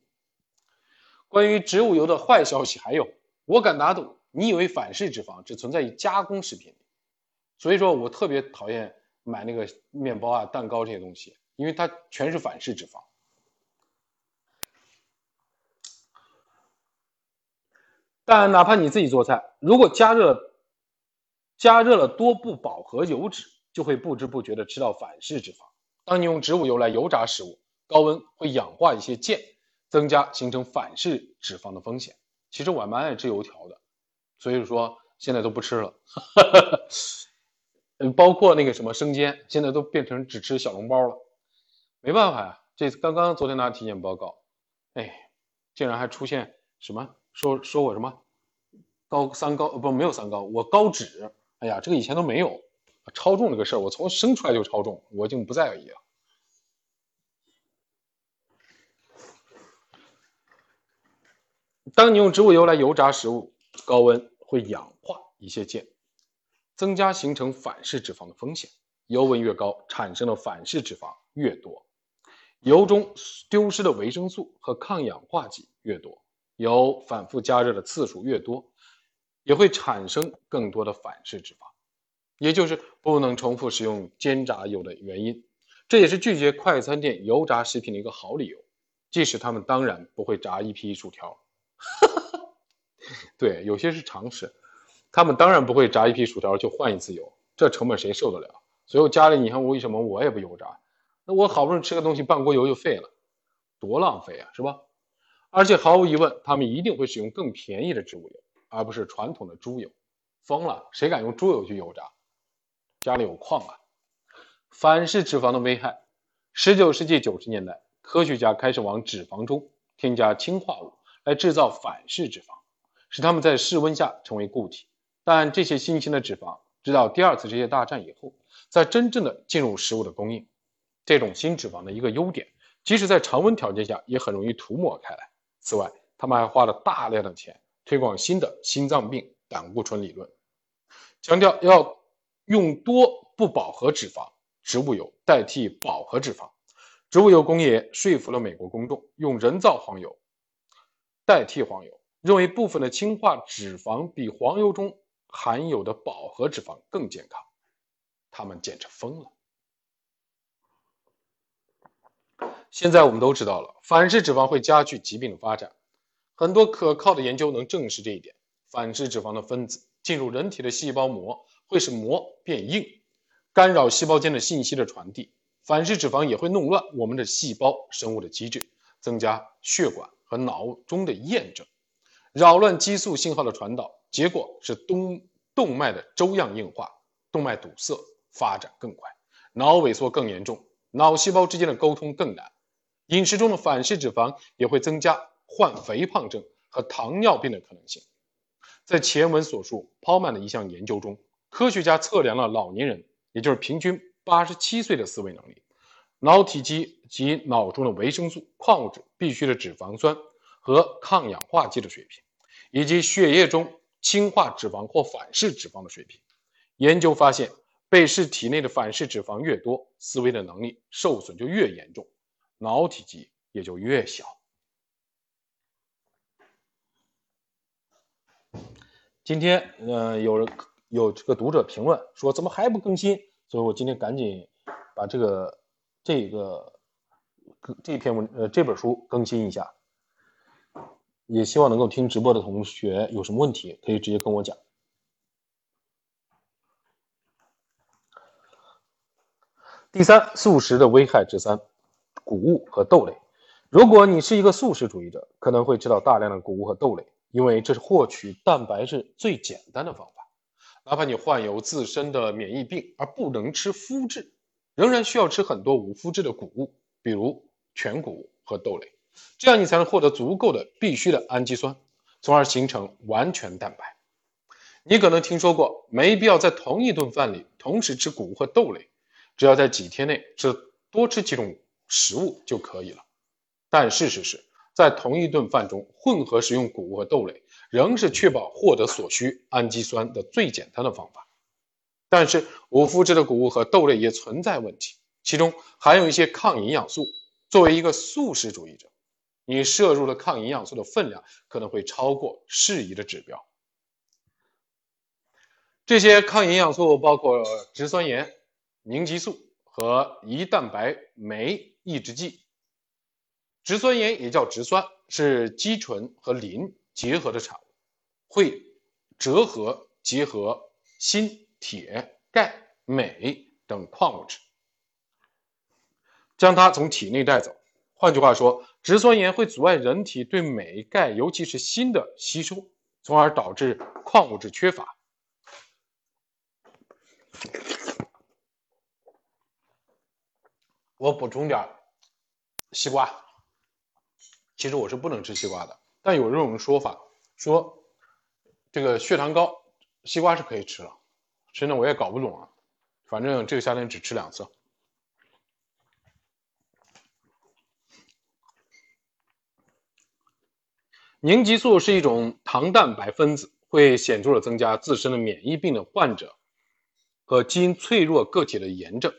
关于植物油的坏消息还有，我敢打赌，你以为反式脂肪只存在于加工食品里，所以说我特别讨厌买那个面包啊、蛋糕这些东西，因为它全是反式脂肪。但哪怕你自己做菜，如果加热加热了多不饱和油脂，就会不知不觉的吃到反式脂肪。当你用植物油来油炸食物，高温会氧化一些键，增加形成反式脂肪的风险。其实我还蛮爱吃油条的，所以说现在都不吃了。嗯，包括那个什么生煎，现在都变成只吃小笼包了。没办法呀，这刚刚昨天拿体检报告，哎，竟然还出现什么说说我什么高三高不没有三高，我高脂。哎呀，这个以前都没有。超重这个事儿，我从生出来就超重，我已经不在意了。当你用植物油来油炸食物，高温会氧化一些键，增加形成反式脂肪的风险。油温越高，产生的反式脂肪越多，油中丢失的维生素和抗氧化剂越多，油反复加热的次数越多，也会产生更多的反式脂肪。也就是不能重复使用煎炸油的原因，这也是拒绝快餐店油炸食品的一个好理由。即使他们当然不会炸一批薯条，哈 哈 对，有些是常识。他们当然不会炸一批薯条就换一次油，这成本谁受得了？所以我家里，你看我为什么我也不油炸？那我好不容易吃个东西，半锅油就废了，多浪费啊，是吧？而且毫无疑问，他们一定会使用更便宜的植物油，而不是传统的猪油。疯了，谁敢用猪油去油炸？家里有矿啊！反式脂肪的危害。十九世纪九十年代，科学家开始往脂肪中添加氢化物来制造反式脂肪，使它们在室温下成为固体。但这些新型的脂肪，直到第二次世界大战以后，才真正的进入食物的供应。这种新脂肪的一个优点，即使在常温条件下也很容易涂抹开来。此外，他们还花了大量的钱推广新的心脏病胆固醇理论，强调要。用多不饱和脂肪植物油代替饱和脂肪，植物油工业说服了美国公众用人造黄油代替黄油，认为部分的氢化脂肪比黄油中含有的饱和脂肪更健康，他们简直疯了。现在我们都知道了，反式脂肪会加剧疾病的发展，很多可靠的研究能证实这一点。反式脂肪的分子进入人体的细胞膜。会使膜变硬，干扰细胞间的信息的传递。反式脂肪也会弄乱我们的细胞生物的机制，增加血管和脑中的炎症，扰乱激素信号的传导，结果是动动脉的粥样硬化，动脉堵塞，发展更快，脑萎缩更严重，脑细胞之间的沟通更难。饮食中的反式脂肪也会增加患肥胖症和糖尿病的可能性。在前文所述，m 曼的一项研究中，科学家测量了老年人，也就是平均八十七岁的思维能力、脑体积及脑中的维生素、矿物质、必需的脂肪酸和抗氧化剂的水平，以及血液中氢化脂肪或反式脂肪的水平。研究发现，被试体内的反式脂肪越多，思维的能力受损就越严重。脑体积也就越小。今天，呃，有人有这个读者评论说，怎么还不更新？所以我今天赶紧把这个这个这篇文呃这本书更新一下。也希望能够听直播的同学有什么问题可以直接跟我讲。第三，素食的危害之三。谷物和豆类，如果你是一个素食主义者，可能会吃到大量的谷物和豆类，因为这是获取蛋白质最简单的方法。哪怕你患有自身的免疫病而不能吃麸质，仍然需要吃很多无麸质的谷物，比如全谷物和豆类，这样你才能获得足够的必需的氨基酸，从而形成完全蛋白。你可能听说过，没必要在同一顿饭里同时吃谷物和豆类，只要在几天内吃多吃几种。食物就可以了，但事实是在同一顿饭中混合食用谷物和豆类，仍是确保获得所需氨基酸的最简单的方法。但是五麸质的谷物和豆类也存在问题，其中含有一些抗营养素。作为一个素食主义者，你摄入的抗营养素的分量可能会超过适宜的指标。这些抗营养素包括植酸盐、凝集素和胰蛋白酶。抑制剂，植酸盐也叫植酸，是肌醇和磷结合的产物，会折合结合锌、铁、钙、镁等矿物质，将它从体内带走。换句话说，植酸盐会阻碍人体对镁、钙，尤其是锌的吸收，从而导致矿物质缺乏。我补充点西瓜，其实我是不能吃西瓜的，但有这种说法，说这个血糖高，西瓜是可以吃了。真的我也搞不懂啊，反正这个夏天只吃两次。凝集素是一种糖蛋白分子，会显著的增加自身的免疫病的患者和基因脆弱个体的炎症。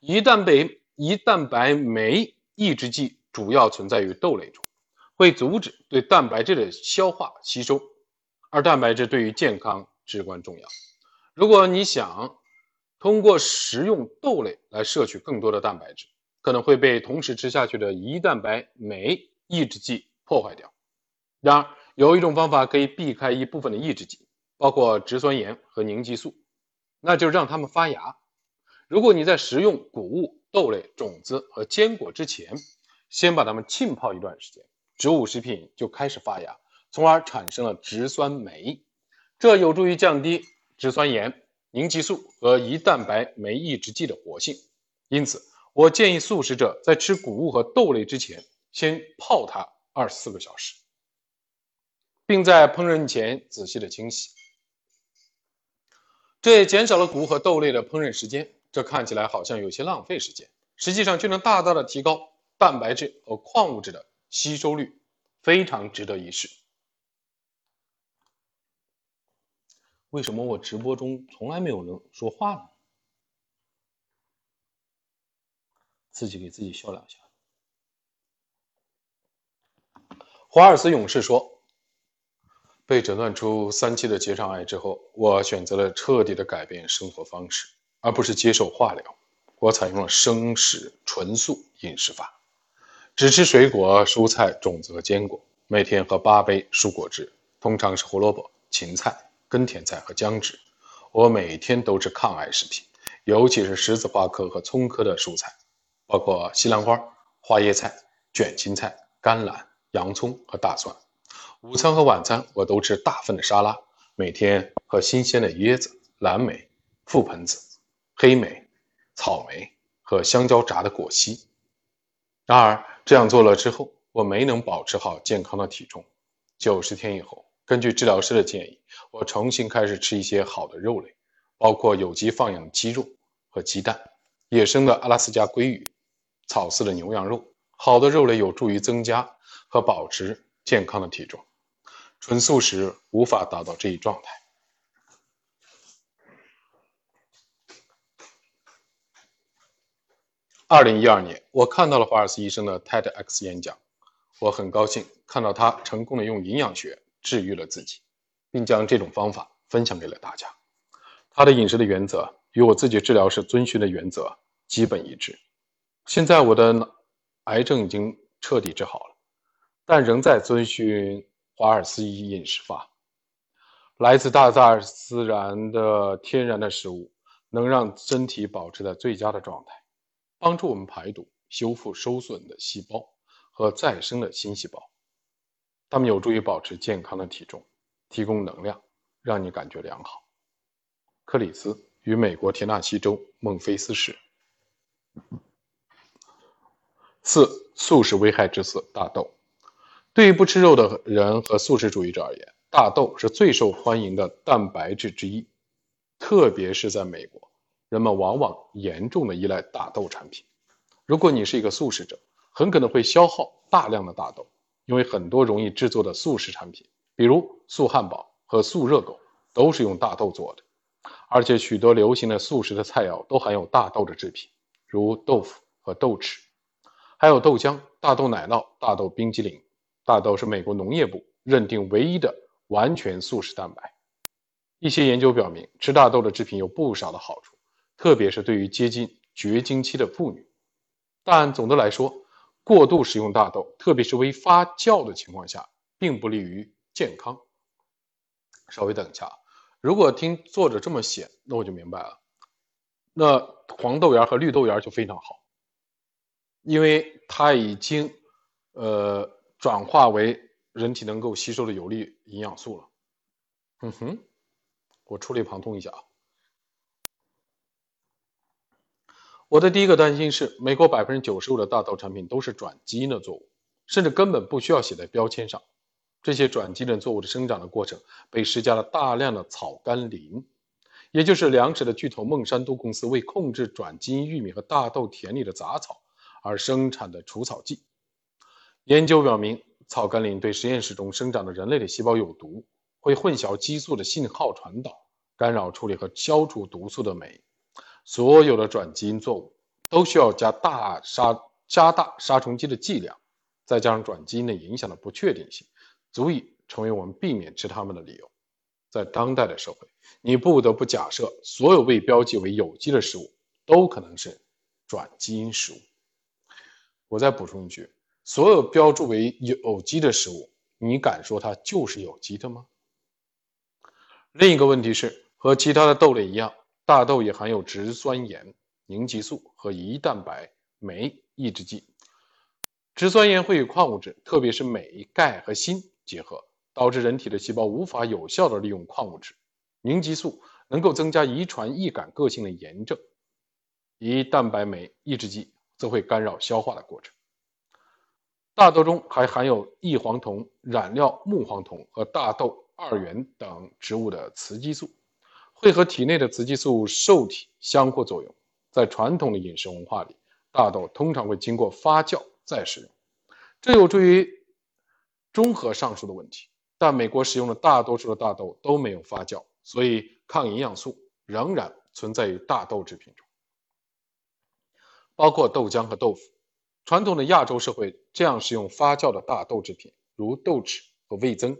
胰蛋白。胰蛋白酶抑制剂主要存在于豆类中，会阻止对蛋白质的消化吸收，而蛋白质对于健康至关重要。如果你想通过食用豆类来摄取更多的蛋白质，可能会被同时吃下去的胰蛋白酶抑制剂破坏掉。然而，有一种方法可以避开一部分的抑制剂，包括植酸盐和凝集素，那就是让它们发芽。如果你在食用谷物，豆类、种子和坚果之前，先把它们浸泡一段时间，植物食品就开始发芽，从而产生了植酸酶，这有助于降低植酸盐、凝集素和胰蛋白酶抑制剂的活性。因此，我建议素食者在吃谷物和豆类之前，先泡它二十四个小时，并在烹饪前仔细的清洗，这也减少了谷物和豆类的烹饪时间。这看起来好像有些浪费时间，实际上却能大大的提高蛋白质和矿物质的吸收率，非常值得一试。为什么我直播中从来没有人说话呢？自己给自己笑两下。华尔斯勇士说：“被诊断出三期的结肠癌之后，我选择了彻底的改变生活方式。”而不是接受化疗，我采用了生食纯素饮食法，只吃水果、蔬菜、种子和坚果，每天喝八杯蔬果汁，通常是胡萝卜、芹菜、根甜菜和姜汁。我每天都吃抗癌食品，尤其是十字花科和葱科的蔬菜，包括西兰花、花椰菜、卷心菜、甘蓝、洋葱和大蒜。午餐和晚餐我都吃大份的沙拉，每天喝新鲜的椰子、蓝莓、覆盆子、黑莓、草莓和香蕉炸的果昔。然而这样做了之后，我没能保持好健康的体重。九十天以后，根据治疗师的建议，我重新开始吃一些好的肉类，包括有机放养的鸡肉和鸡蛋、野生的阿拉斯加鲑鱼、草饲的牛羊肉。好的肉类有助于增加和保持健康的体重。纯素食无法达到这一状态。二零一二年，我看到了华尔斯医生的 TEDx 演讲，我很高兴看到他成功的用营养学治愈了自己，并将这种方法分享给了大家。他的饮食的原则与我自己治疗时遵循的原则基本一致。现在我的脑癌症已经彻底治好了，但仍在遵循。华尔斯一饮食法，来自大自然的天然的食物，能让身体保持在最佳的状态，帮助我们排毒、修复受损的细胞和再生的新细胞。它们有助于保持健康的体重，提供能量，让你感觉良好。克里斯与美国田纳西州孟菲斯市。四、素食危害之四：大豆。对于不吃肉的人和素食主义者而言，大豆是最受欢迎的蛋白质之一，特别是在美国，人们往往严重的依赖大豆产品。如果你是一个素食者，很可能会消耗大量的大豆，因为很多容易制作的素食产品，比如素汉堡和素热狗，都是用大豆做的。而且许多流行的素食的菜肴都含有大豆的制品，如豆腐和豆豉，还有豆浆、大豆奶酪、大豆冰激凌。大豆是美国农业部认定唯一的完全素食蛋白。一些研究表明，吃大豆的制品有不少的好处，特别是对于接近绝经期的妇女。但总的来说，过度食用大豆，特别是未发酵的情况下，并不利于健康。稍微等一下，如果听作者这么写，那我就明白了。那黄豆芽和绿豆芽就非常好，因为它已经，呃。转化为人体能够吸收的有利营养素了。嗯哼，我触类旁通一下啊。我的第一个担心是，美国百分之九十五的大豆产品都是转基因的作物，甚至根本不需要写在标签上。这些转基因作物的生长的过程被施加了大量的草甘膦，也就是粮食的巨头孟山都公司为控制转基因玉米和大豆田里的杂草而生产的除草剂。研究表明，草甘膦对实验室中生长的人类的细胞有毒，会混淆激素的信号传导，干扰处理和消除毒素的酶。所有的转基因作物都需要加大杀加大杀虫剂的剂量，再加上转基因的影响的不确定性，足以成为我们避免吃它们的理由。在当代的社会，你不得不假设所有被标记为有机的食物都可能是转基因食物。我再补充一句。所有标注为有机的食物，你敢说它就是有机的吗？另一个问题是，和其他的豆类一样，大豆也含有植酸盐、凝集素和胰蛋白酶抑制剂。植酸盐会与矿物质，特别是镁、钙和锌结合，导致人体的细胞无法有效地利用矿物质。凝集素能够增加遗传易感个性的炎症，胰蛋白酶抑制剂则会干扰消化的过程。大豆中还含有异黄酮、染料木黄酮和大豆二元等植物的雌激素，会和体内的雌激素受体相互作用。在传统的饮食文化里，大豆通常会经过发酵再食用，这有助于中和上述的问题。但美国使用的大多数的大豆都没有发酵，所以抗营养素仍然存在于大豆制品中，包括豆浆和豆腐。传统的亚洲社会这样使用发酵的大豆制品，如豆豉和味增，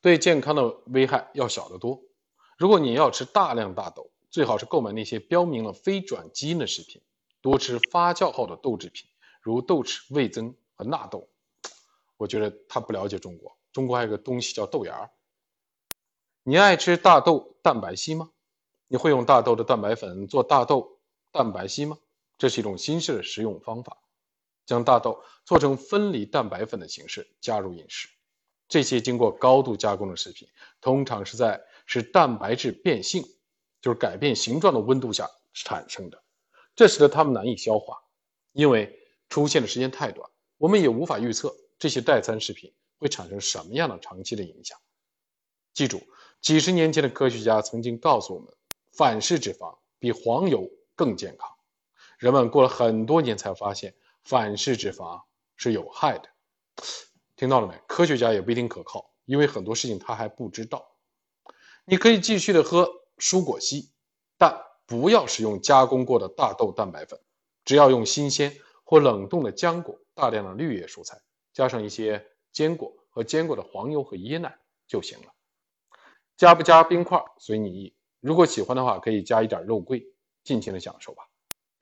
对健康的危害要小得多。如果你要吃大量大豆，最好是购买那些标明了非转基因的食品，多吃发酵后的豆制品，如豆豉、味增和纳豆。我觉得他不了解中国，中国还有个东西叫豆芽。你爱吃大豆蛋白稀吗？你会用大豆的蛋白粉做大豆蛋白稀吗？这是一种新式的食用方法。将大豆做成分离蛋白粉的形式加入饮食，这些经过高度加工的食品，通常是在使蛋白质变性，就是改变形状的温度下产生的，这使得它们难以消化。因为出现的时间太短，我们也无法预测这些代餐食品会产生什么样的长期的影响。记住，几十年前的科学家曾经告诉我们，反式脂肪比黄油更健康。人们过了很多年才发现，反式脂肪是有害的。听到了没？科学家也不一定可靠，因为很多事情他还不知道。你可以继续的喝蔬果昔，但不要使用加工过的大豆蛋白粉，只要用新鲜或冷冻的浆果、大量的绿叶蔬菜，加上一些坚果和坚果的黄油和椰奶就行了。加不加冰块随你意，如果喜欢的话，可以加一点肉桂，尽情的享受吧。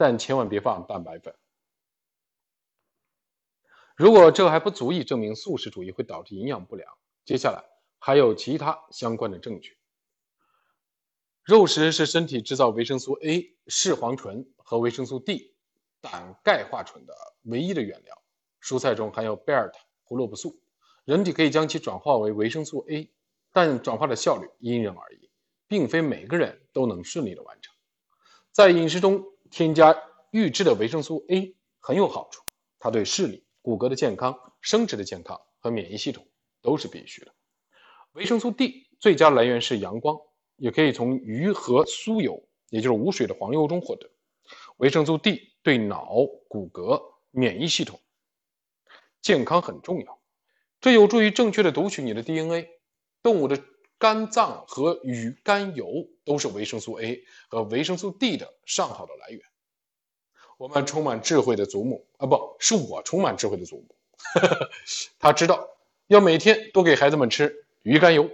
但千万别放蛋白粉。如果这还不足以证明素食主义会导致营养不良，接下来还有其他相关的证据。肉食是身体制造维生素 A、视黄醇和维生素 D、胆钙化醇的唯一的原料。蔬菜中含有贝尔塔胡萝卜素，人体可以将其转化为维生素 A，但转化的效率因人而异，并非每个人都能顺利的完成。在饮食中添加预制的维生素 A 很有好处，它对视力。骨骼的健康、生殖的健康和免疫系统都是必须的。维生素 D 最佳来源是阳光，也可以从鱼和酥油，也就是无水的黄油中获得。维生素 D 对脑、骨骼、免疫系统健康很重要，这有助于正确的读取你的 DNA。动物的肝脏和鱼肝油都是维生素 A 和维生素 D 的上好的来源。我们充满智慧的祖母啊，不是我充满智慧的祖母，他知道要每天多给孩子们吃鱼肝油。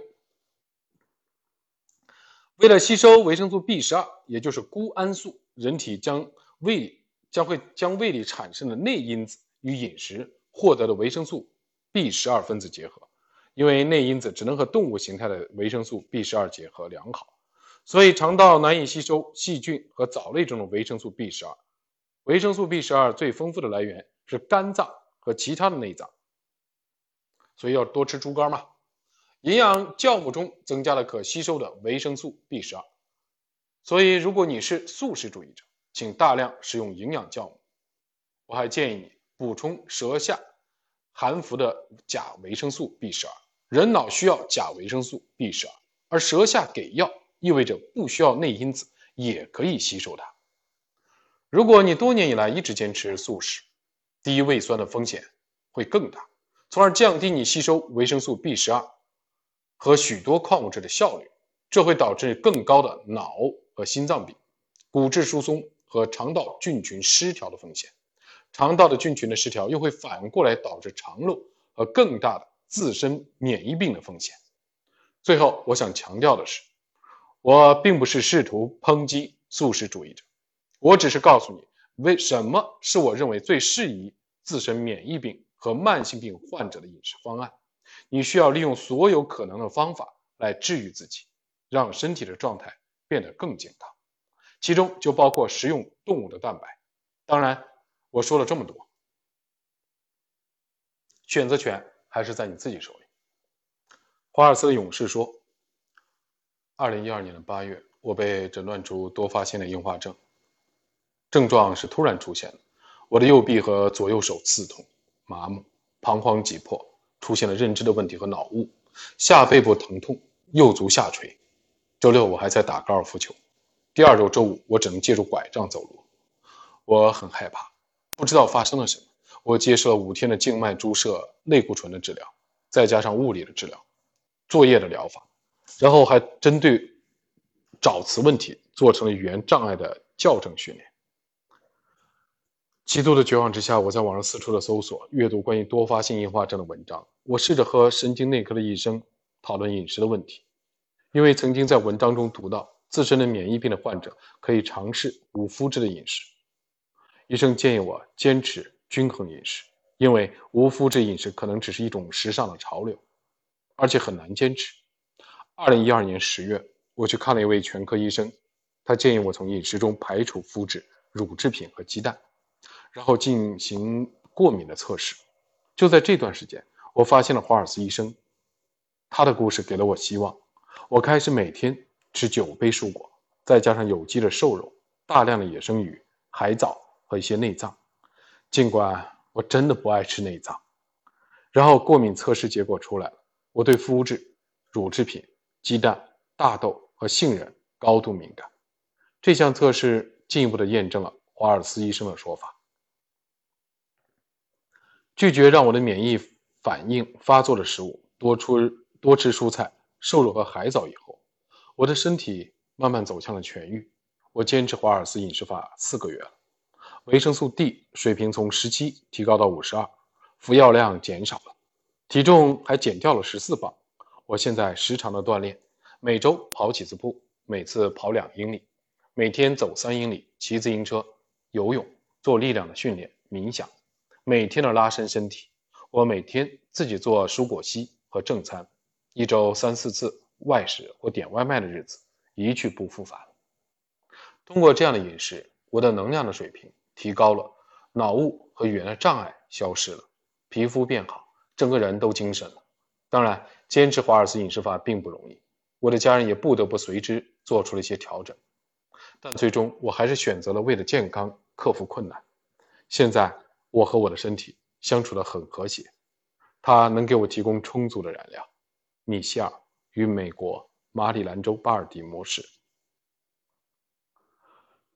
为了吸收维生素 B 十二，也就是谷氨素，人体将胃里将会将胃里产生的内因子与饮食获得的维生素 B 十二分子结合。因为内因子只能和动物形态的维生素 B 十二结合良好，所以肠道难以吸收细菌和藻类中的维生素 B 十二。维生素 B 十二最丰富的来源是肝脏和其他的内脏，所以要多吃猪肝嘛。营养酵母中增加了可吸收的维生素 B 十二，所以如果你是素食主义者，请大量食用营养酵母。我还建议你补充舌下含服的钾维生素 B 十二。人脑需要钾维生素 B 十二，而舌下给药意味着不需要内因子也可以吸收它。如果你多年以来一直坚持素食，低胃酸的风险会更大，从而降低你吸收维生素 B 十二和许多矿物质的效率，这会导致更高的脑和心脏病、骨质疏松和肠道菌群失调的风险。肠道的菌群的失调又会反过来导致肠漏和更大的自身免疫病的风险。最后，我想强调的是，我并不是试图抨击素食主义者。我只是告诉你，为什么是我认为最适宜自身免疫病和慢性病患者的饮食方案。你需要利用所有可能的方法来治愈自己，让身体的状态变得更健康，其中就包括食用动物的蛋白。当然，我说了这么多，选择权还是在你自己手里。华尔斯的勇士说：“二零一二年的八月，我被诊断出多发性的硬化症。”症状是突然出现的，我的右臂和左右手刺痛、麻木、膀胱挤破，出现了认知的问题和脑雾，下背部疼痛，右足下垂。周六我还在打高尔夫球，第二周周五我只能借助拐杖走路。我很害怕，不知道发生了什么。我接受了五天的静脉注射类固醇的治疗，再加上物理的治疗、作业的疗法，然后还针对找词问题做成了语言障碍的校正训练。极度的绝望之下，我在网上四处的搜索、阅读关于多发性硬化症的文章。我试着和神经内科的医生讨论饮食的问题，因为曾经在文章中读到，自身的免疫病的患者可以尝试无麸质的饮食。医生建议我坚持均衡饮食，因为无麸质饮食可能只是一种时尚的潮流，而且很难坚持。二零一二年十月，我去看了一位全科医生，他建议我从饮食中排除麸质、乳制品和鸡蛋。然后进行过敏的测试。就在这段时间，我发现了华尔斯医生，他的故事给了我希望，我开始每天吃九杯蔬果，再加上有机的瘦肉、大量的野生鱼、海藻和一些内脏。尽管我真的不爱吃内脏。然后过敏测试结果出来了，我对麸质、乳制品、鸡蛋、大豆和杏仁高度敏感。这项测试进一步的验证了华尔斯医生的说法。拒绝让我的免疫反应发作的食物，多出多吃蔬菜、瘦肉和海藻以后，我的身体慢慢走向了痊愈。我坚持华尔斯饮食法四个月了，维生素 D 水平从十七提高到五十二。服药量减少了，体重还减掉了十四磅。我现在时常的锻炼，每周跑几次步，每次跑两英里，每天走三英里，骑自行车、游泳、做力量的训练、冥想，每天的拉伸身体。我每天自己做蔬果昔和正餐，一周三四次外食或点外卖的日子一去不复返。通过这样的饮食，我的能量的水平提高了，脑雾和语言的障碍消失了。皮肤变好，整个人都精神了。当然，坚持华尔兹饮食法并不容易，我的家人也不得不随之做出了一些调整。但最终，我还是选择了为了健康克服困难。现在，我和我的身体相处得很和谐，它能给我提供充足的燃料。米歇尔与美国马里兰州巴尔的摩市。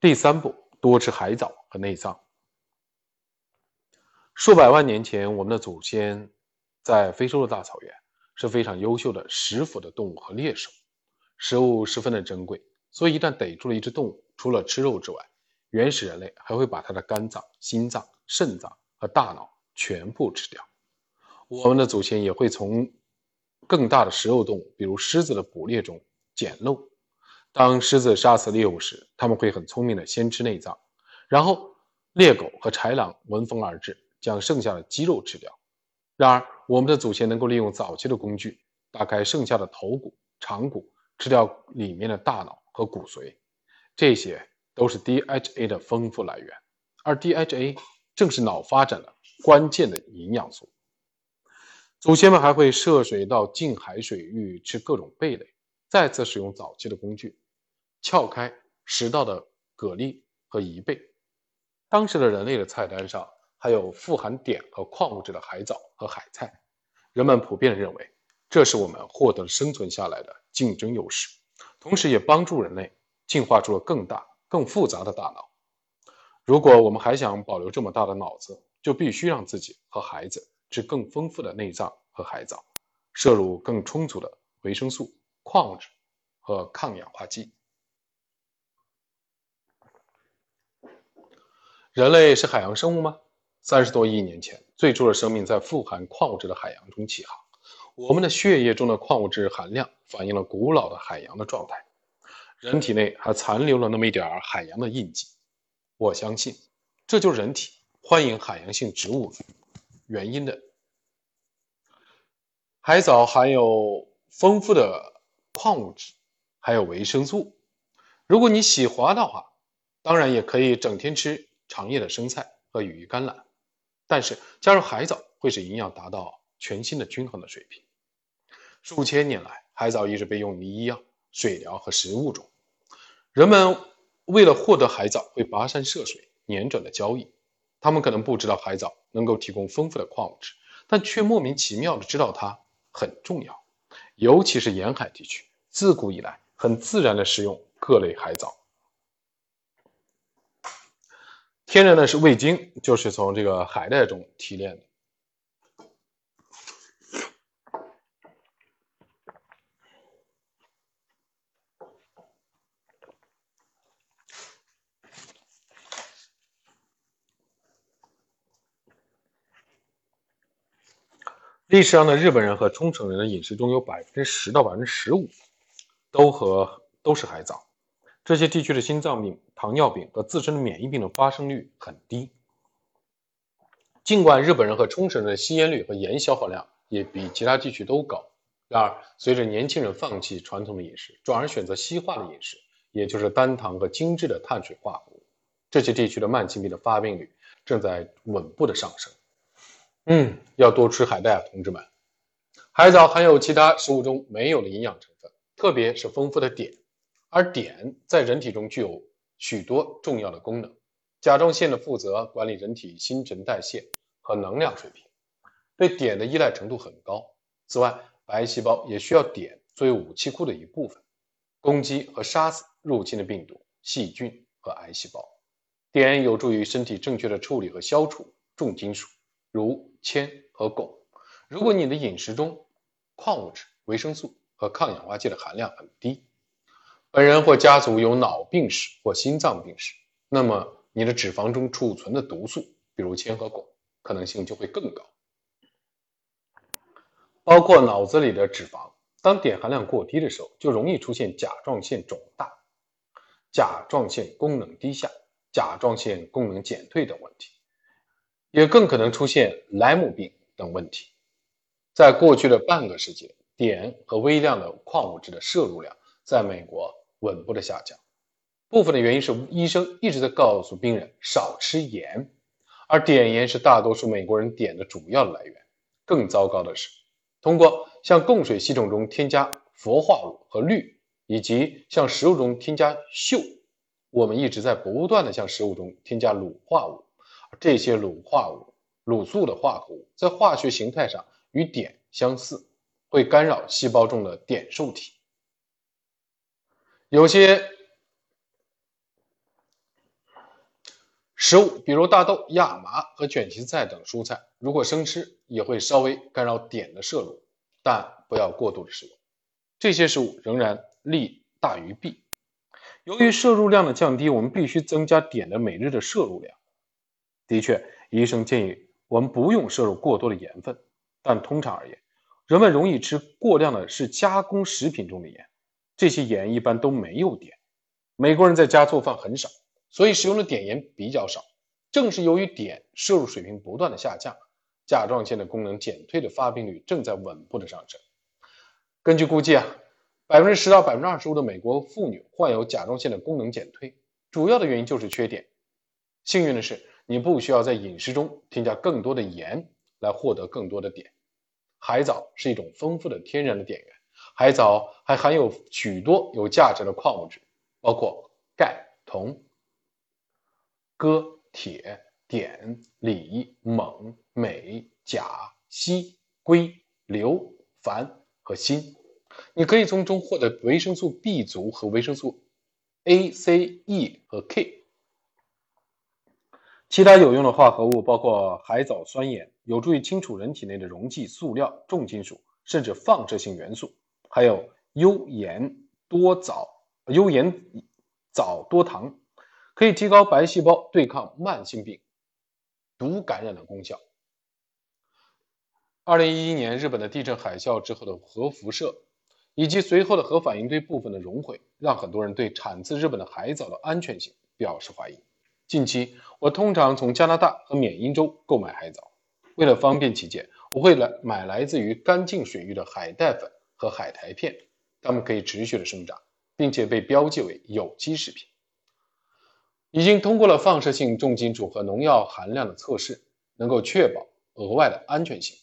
第三步，多吃海藻和内脏。数百万年前，我们的祖先在非洲的大草原是非常优秀的食腐的动物和猎手，食物十分的珍贵，所以一旦逮住了一只动物，除了吃肉之外，原始人类还会把它的肝脏、心脏、肾脏和大脑全部吃掉。我们的祖先也会从更大的食肉动物，比如狮子的捕猎中捡漏。当狮子杀死猎物时，他们会很聪明的先吃内脏，然后猎狗和豺狼闻风而至。将剩下的肌肉吃掉。然而，我们的祖先能够利用早期的工具，打开剩下的头骨、长骨，吃掉里面的大脑和骨髓。这些都是 DHA 的丰富来源，而 DHA 正是脑发展的关键的营养素。祖先们还会涉水到近海水域吃各种贝类，再次使用早期的工具，撬开食道的蛤蜊和贻贝。当时的人类的菜单上。还有富含碘和矿物质的海藻和海菜，人们普遍认为这是我们获得生存下来的竞争优势，同时也帮助人类进化出了更大、更复杂的大脑。如果我们还想保留这么大的脑子，就必须让自己和孩子吃更丰富的内脏和海藻，摄入更充足的维生素、矿物质和抗氧化剂。人类是海洋生物吗？三十多亿年前，最初的生命在富含矿物质的海洋中起航。我们的血液中的矿物质含量反映了古老的海洋的状态。人体内还残留了那么一点海洋的印记。我相信，这就是人体欢迎海洋性植物原因的。海藻含有丰富的矿物质，还有维生素。如果你喜欢的话，当然也可以整天吃长叶的生菜和羽衣甘蓝。但是加入海藻会使营养达到全新的均衡的水平。数千年来，海藻一直被用于医药、水疗和食物中。人们为了获得海藻，会跋山涉水、辗转的交易。他们可能不知道海藻能够提供丰富的矿物质，但却莫名其妙的知道它很重要。尤其是沿海地区，自古以来很自然的食用各类海藻。天然的是味精，就是从这个海带中提炼的。历史上的日本人和冲绳人的饮食中有百分之十到百分之十五都和都是海藻。这些地区的心脏病、糖尿病和自身的免疫病的发生率很低。尽管日本人和冲绳人的吸烟率和盐消耗量也比其他地区都高，然而随着年轻人放弃传统的饮食，转而选择西化的饮食，也就是单糖和精致的碳水化合物，这些地区的慢性病的发病率正在稳步的上升。嗯，要多吃海带啊，同志们！海藻含有其他食物中没有的营养成分，特别是丰富的碘，而碘在人体中具有许多重要的功能。甲状腺的负责管理人体新陈代谢和能量水平，对碘的依赖程度很高。此外，白细胞也需要碘作为武器库的一部分，攻击和杀死入侵的病毒、细菌和癌细胞。碘有助于身体正确的处理和消除重金属，如铅和汞。如果你的饮食中矿物质、维生素和抗氧化剂的含量很低，本人或家族有脑病史或心脏病史，那么。你的脂肪中储存的毒素，比如铅和汞，可能性就会更高。包括脑子里的脂肪，当碘含量过低的时候，就容易出现甲状腺肿大、甲状腺功能低下、甲状腺功能减退等问题，也更可能出现莱姆病等问题。在过去的半个世纪，碘和微量的矿物质的摄入量在美国稳步的下降。部分的原因是医生一直在告诉病人少吃盐，而碘盐是大多数美国人碘的主要来源。更糟糕的是，通过向供水系统中添加氟化物和氯，以及向食物中添加溴，我们一直在不断的向食物中添加卤化物。而这些卤化物、卤素的化合物在化学形态上与碘相似，会干扰细胞中的碘受体。有些。食物，比如大豆、亚麻和卷心菜等蔬菜，如果生吃，也会稍微干扰碘的摄入，但不要过度的食用。这些食物仍然利大于弊。由于摄入量的降低，我们必须增加碘的每日的摄入量。的确，医生建议我们不用摄入过多的盐分，但通常而言，人们容易吃过量的是加工食品中的盐，这些盐一般都没有碘。美国人在家做饭很少。所以使用的碘盐比较少，正是由于碘摄入水平不断的下降，甲状腺的功能减退的发病率正在稳步的上升。根据估计啊，百分之十到百分之二十五的美国妇女患有甲状腺的功能减退，主要的原因就是缺碘。幸运的是，你不需要在饮食中添加更多的盐来获得更多的碘。海藻是一种丰富的天然的碘源，海藻还含有许多有价值的矿物质，包括钙、铜。铬、铁、碘、锂、锰、镁、钾、硒、硅、硫、钒和锌。你可以从中获得维生素 B 族和维生素 A、C、E 和 K。其他有用的化合物包括海藻酸盐，有助于清除人体内的溶剂、塑料、重金属，甚至放射性元素。还有优盐多藻、优盐藻多糖。可以提高白细胞对抗慢性病、毒感染的功效。二零一一年日本的地震海啸之后的核辐射，以及随后的核反应堆部分的熔毁，让很多人对产自日本的海藻的安全性表示怀疑。近期，我通常从加拿大和缅因州购买海藻，为了方便起见，我会来买来自于干净水域的海带粉和海苔片，它们可以持续的生长，并且被标记为有机食品。已经通过了放射性重金属和农药含量的测试，能够确保额外的安全性。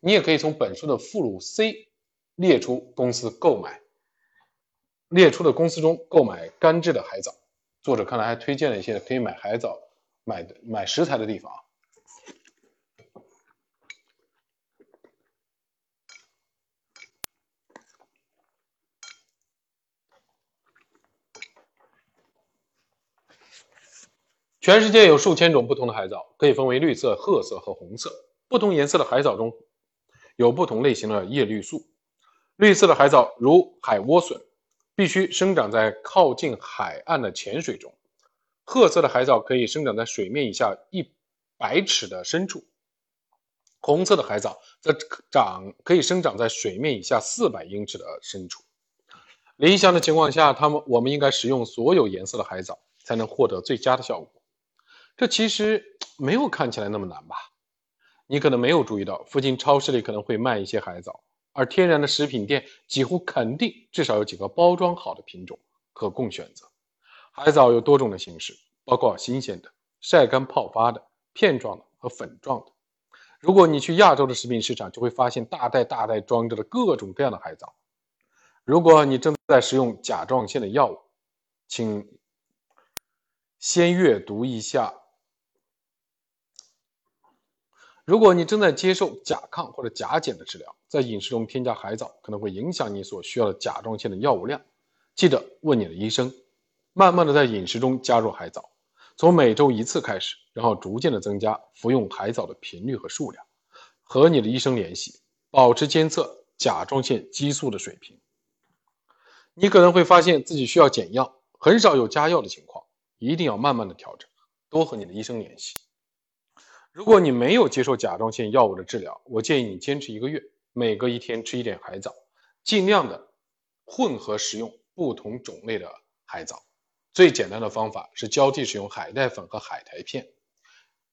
你也可以从本书的附录 C 列出公司购买列出的公司中购买干制的海藻。作者看来还推荐了一些可以买海藻、买的买食材的地方。全世界有数千种不同的海藻，可以分为绿色、褐色和红色。不同颜色的海藻中有不同类型的叶绿素。绿色的海藻如海莴笋，必须生长在靠近海岸的浅水中；褐色的海藻可以生长在水面以下一百尺的深处；红色的海藻则长可以生长在水面以下四百英尺的深处。理想的情况下，它们我们应该使用所有颜色的海藻，才能获得最佳的效果。这其实没有看起来那么难吧？你可能没有注意到，附近超市里可能会卖一些海藻，而天然的食品店几乎肯定至少有几个包装好的品种可供选择。海藻有多种的形式，包括新鲜的、晒干泡发的、片状的和粉状的。如果你去亚洲的食品市场，就会发现大袋大袋装着的各种各样的海藻。如果你正在使用甲状腺的药物，请先阅读一下。如果你正在接受甲亢或者甲减的治疗，在饮食中添加海藻可能会影响你所需要的甲状腺的药物量。记得问你的医生。慢慢的在饮食中加入海藻，从每周一次开始，然后逐渐的增加服用海藻的频率和数量。和你的医生联系，保持监测甲状腺激素的水平。你可能会发现自己需要减药，很少有加药的情况，一定要慢慢的调整，多和你的医生联系。如果你没有接受甲状腺药物的治疗，我建议你坚持一个月，每隔一天吃一点海藻，尽量的混合食用不同种类的海藻。最简单的方法是交替使用海带粉和海苔片。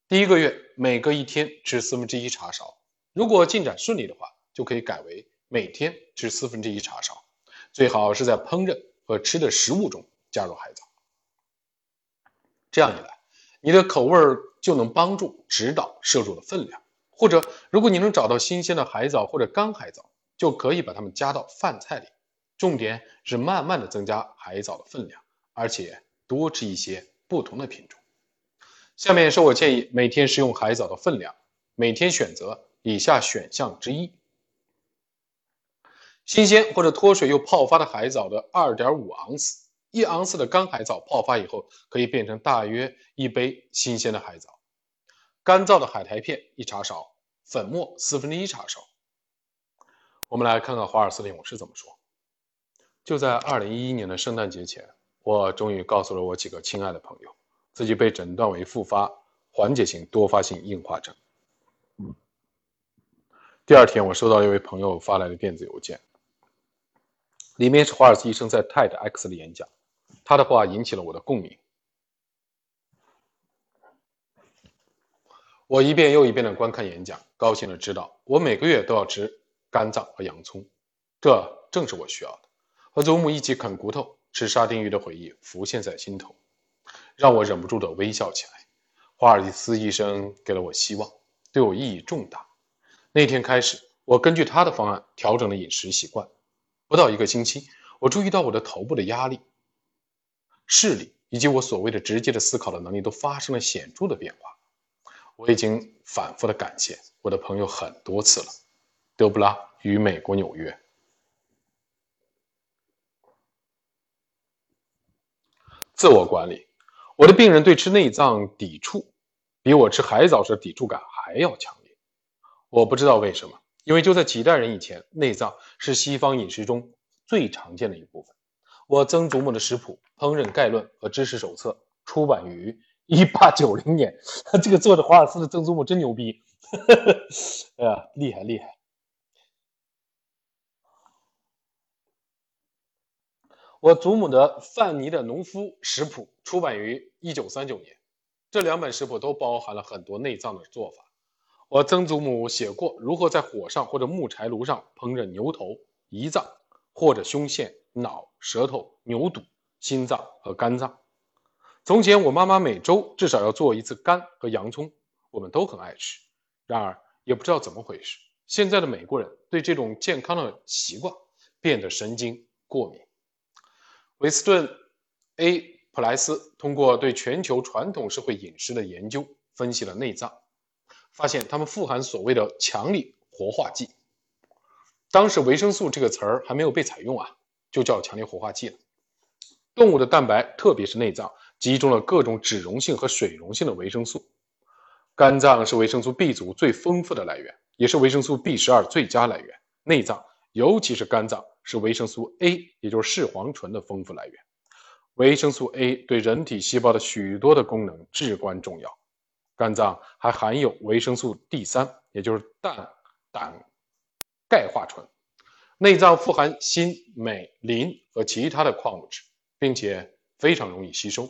第一个月每隔一天吃四分之一茶勺，如果进展顺利的话，就可以改为每天吃四分之一茶勺。最好是在烹饪和吃的食物中加入海藻。这样一来，你的口味就能帮助指导摄入的分量。或者，如果你能找到新鲜的海藻或者干海藻，就可以把它们加到饭菜里。重点是慢慢的增加海藻的分量。而且多吃一些不同的品种。下面是我建议每天食用海藻的分量，每天选择以下选项之一：新鲜或者脱水又泡发的海藻的2.5盎司，一盎司的干海藻泡发以后可以变成大约一杯新鲜的海藻；干燥的海苔片一茶勺，粉末四分之一茶勺。我们来看看华尔斯的勇士怎么说。就在2011年的圣诞节前。我终于告诉了我几个亲爱的朋友，自己被诊断为复发缓解性多发性硬化症。第二天，我收到一位朋友发来的电子邮件，里面是华尔斯医生在 TEDx 的演讲，他的话引起了我的共鸣。我一遍又一遍的观看演讲，高兴的知道我每个月都要吃肝脏和洋葱，这正是我需要的。和祖母一起啃骨头。吃沙丁鱼的回忆浮现在心头，让我忍不住的微笑起来。华尔蒂斯医生给了我希望，对我意义重大。那天开始，我根据他的方案调整了饮食习惯。不到一个星期，我注意到我的头部的压力、视力以及我所谓的直接的思考的能力都发生了显著的变化。我已经反复的感谢我的朋友很多次了。德布拉与美国纽约。自我管理，我的病人对吃内脏抵触，比我吃海藻时抵触感还要强烈。我不知道为什么，因为就在几代人以前，内脏是西方饮食中最常见的一部分。我曾祖母的食谱《烹饪概论》和知识手册出版于一八九零年。这个作者华尔斯的曾祖母真牛逼，哎呀，厉害厉害。我祖母的范尼的农夫食谱出版于一九三九年，这两本食谱都包含了很多内脏的做法。我曾祖母写过如何在火上或者木柴炉上烹饪牛头、胰脏或者胸腺、脑、舌头、牛肚、心脏和肝脏。从前，我妈妈每周至少要做一次肝和洋葱，我们都很爱吃。然而，也不知道怎么回事，现在的美国人对这种健康的习惯变得神经过敏。维斯顿 ·A· 普莱斯通过对全球传统社会饮食的研究，分析了内脏，发现它们富含所谓的强力活化剂。当时维生素这个词儿还没有被采用啊，就叫强力活化剂了。动物的蛋白，特别是内脏，集中了各种脂溶性和水溶性的维生素。肝脏是维生素 B 族最丰富的来源，也是维生素 B 十二最佳来源。内脏，尤其是肝脏。是维生素 A，也就是视黄醇的丰富来源。维生素 A 对人体细胞的许多的功能至关重要。肝脏还含有维生素 D 三，也就是氮胆钙化醇。内脏富含锌、镁、磷和其他的矿物质，并且非常容易吸收。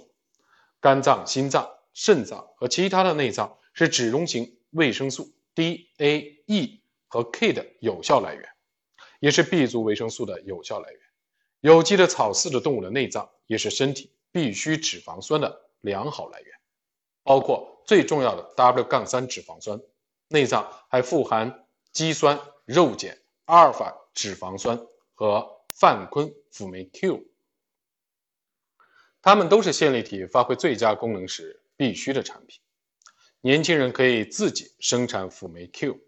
肝脏、心脏、肾脏和其他的内脏是脂溶性维生素 D、A、E 和 K 的有效来源。也是 B 族维生素的有效来源。有机的草饲的动物的内脏也是身体必需脂肪酸的良好来源，包括最重要的 W- 杠三脂肪酸。内脏还富含肌酸、肉碱、阿尔法脂肪酸和泛醌辅酶 Q，它们都是线粒体发挥最佳功能时必须的产品。年轻人可以自己生产辅酶 Q，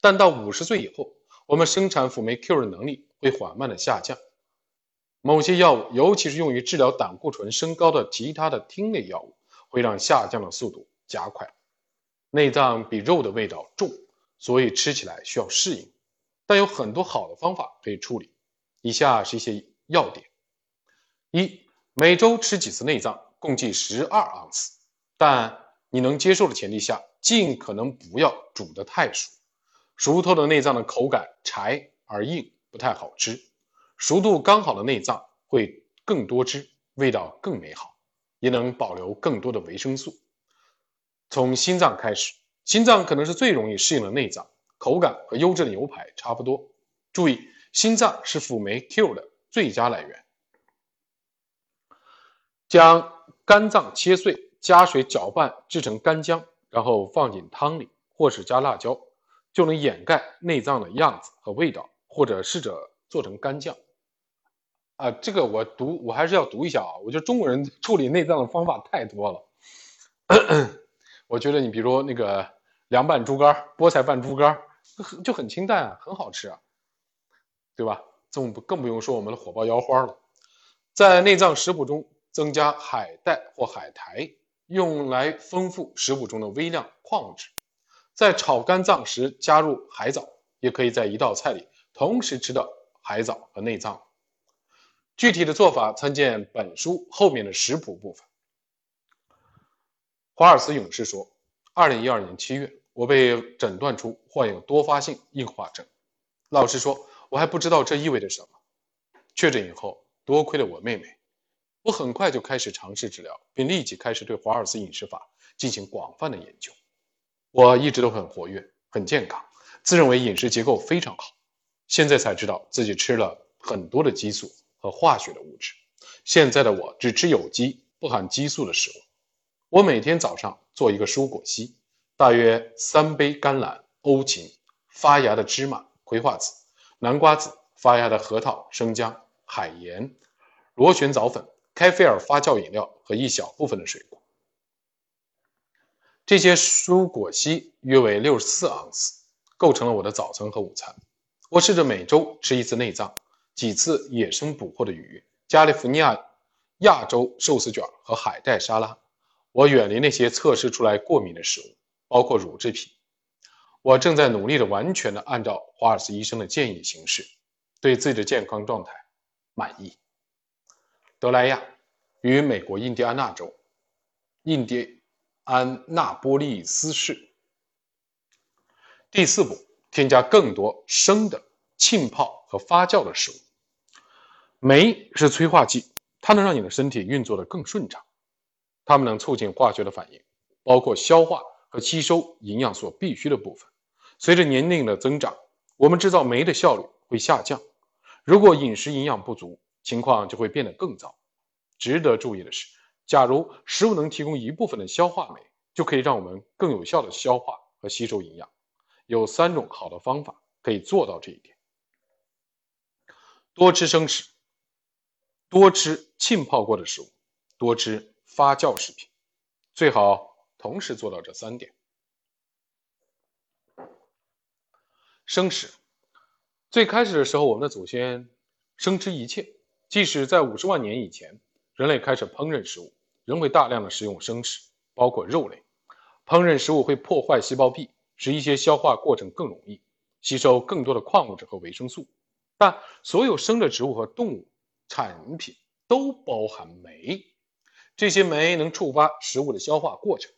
但到五十岁以后，我们生产辅酶 Q 的能力会缓慢的下降。某些药物，尤其是用于治疗胆固醇升高的其他的烃类药物，会让下降的速度加快。内脏比肉的味道重，所以吃起来需要适应，但有很多好的方法可以处理。以下是一些要点：一、每周吃几次内脏，共计十二盎司，但你能接受的前提下，尽可能不要煮得太熟。熟透的内脏的口感柴而硬，不太好吃。熟度刚好的内脏会更多汁，味道更美好，也能保留更多的维生素。从心脏开始，心脏可能是最容易适应的内脏，口感和优质的牛排差不多。注意，心脏是辅酶 Q 的最佳来源。将肝脏切碎，加水搅拌制成干姜，然后放进汤里，或是加辣椒，就能掩盖内脏的样子和味道。或者试着做成干酱。啊，这个我读，我还是要读一下啊。我觉得中国人处理内脏的方法太多了。我觉得你比如那个凉拌猪肝、菠菜拌猪肝，就很清淡啊，很好吃啊，对吧？更不更不用说我们的火爆腰花了。在内脏食谱中增加海带或海苔，用来丰富食谱中的微量矿物质。在炒肝脏时加入海藻，也可以在一道菜里同时吃到海藻和内脏。具体的做法参见本书后面的食谱部分。华尔斯勇士说：“二零一二年七月，我被诊断出患有多发性硬化症。老实说，我还不知道这意味着什么。确诊以后，多亏了我妹妹，我很快就开始尝试治疗，并立即开始对华尔斯饮食法进行广泛的研究。我一直都很活跃，很健康，自认为饮食结构非常好。现在才知道自己吃了很多的激素。”和化学的物质。现在的我只吃有机、不含激素的食物。我每天早上做一个蔬果昔，大约三杯甘蓝、欧芹、发芽的芝麻、葵花籽、南瓜籽、发芽的核桃、生姜、海盐、螺旋藻粉、开菲尔发酵饮料和一小部分的水果。这些蔬果昔约为六十四盎司，构成了我的早餐和午餐。我试着每周吃一次内脏。几次野生捕获的鱼，加利福尼亚亚洲寿司卷和海带沙拉。我远离那些测试出来过敏的食物，包括乳制品。我正在努力的完全的按照华尔斯医生的建议行事，对自己的健康状态满意。德莱亚于美国印第安纳州印第安纳波利斯市。第四步，添加更多生的浸泡和发酵的食物。酶是催化剂，它能让你的身体运作的更顺畅。它们能促进化学的反应，包括消化和吸收营养所必需的部分。随着年龄的增长，我们制造酶的效率会下降。如果饮食营养不足，情况就会变得更糟。值得注意的是，假如食物能提供一部分的消化酶，就可以让我们更有效的消化和吸收营养。有三种好的方法可以做到这一点：多吃生食。多吃浸泡过的食物，多吃发酵食品，最好同时做到这三点。生食，最开始的时候，我们的祖先生吃一切，即使在五十万年以前，人类开始烹饪食物，仍会大量的食用生食，包括肉类。烹饪食物会破坏细胞壁，使一些消化过程更容易，吸收更多的矿物质和维生素。但所有生的植物和动物。产品都包含酶，这些酶能触发食物的消化过程。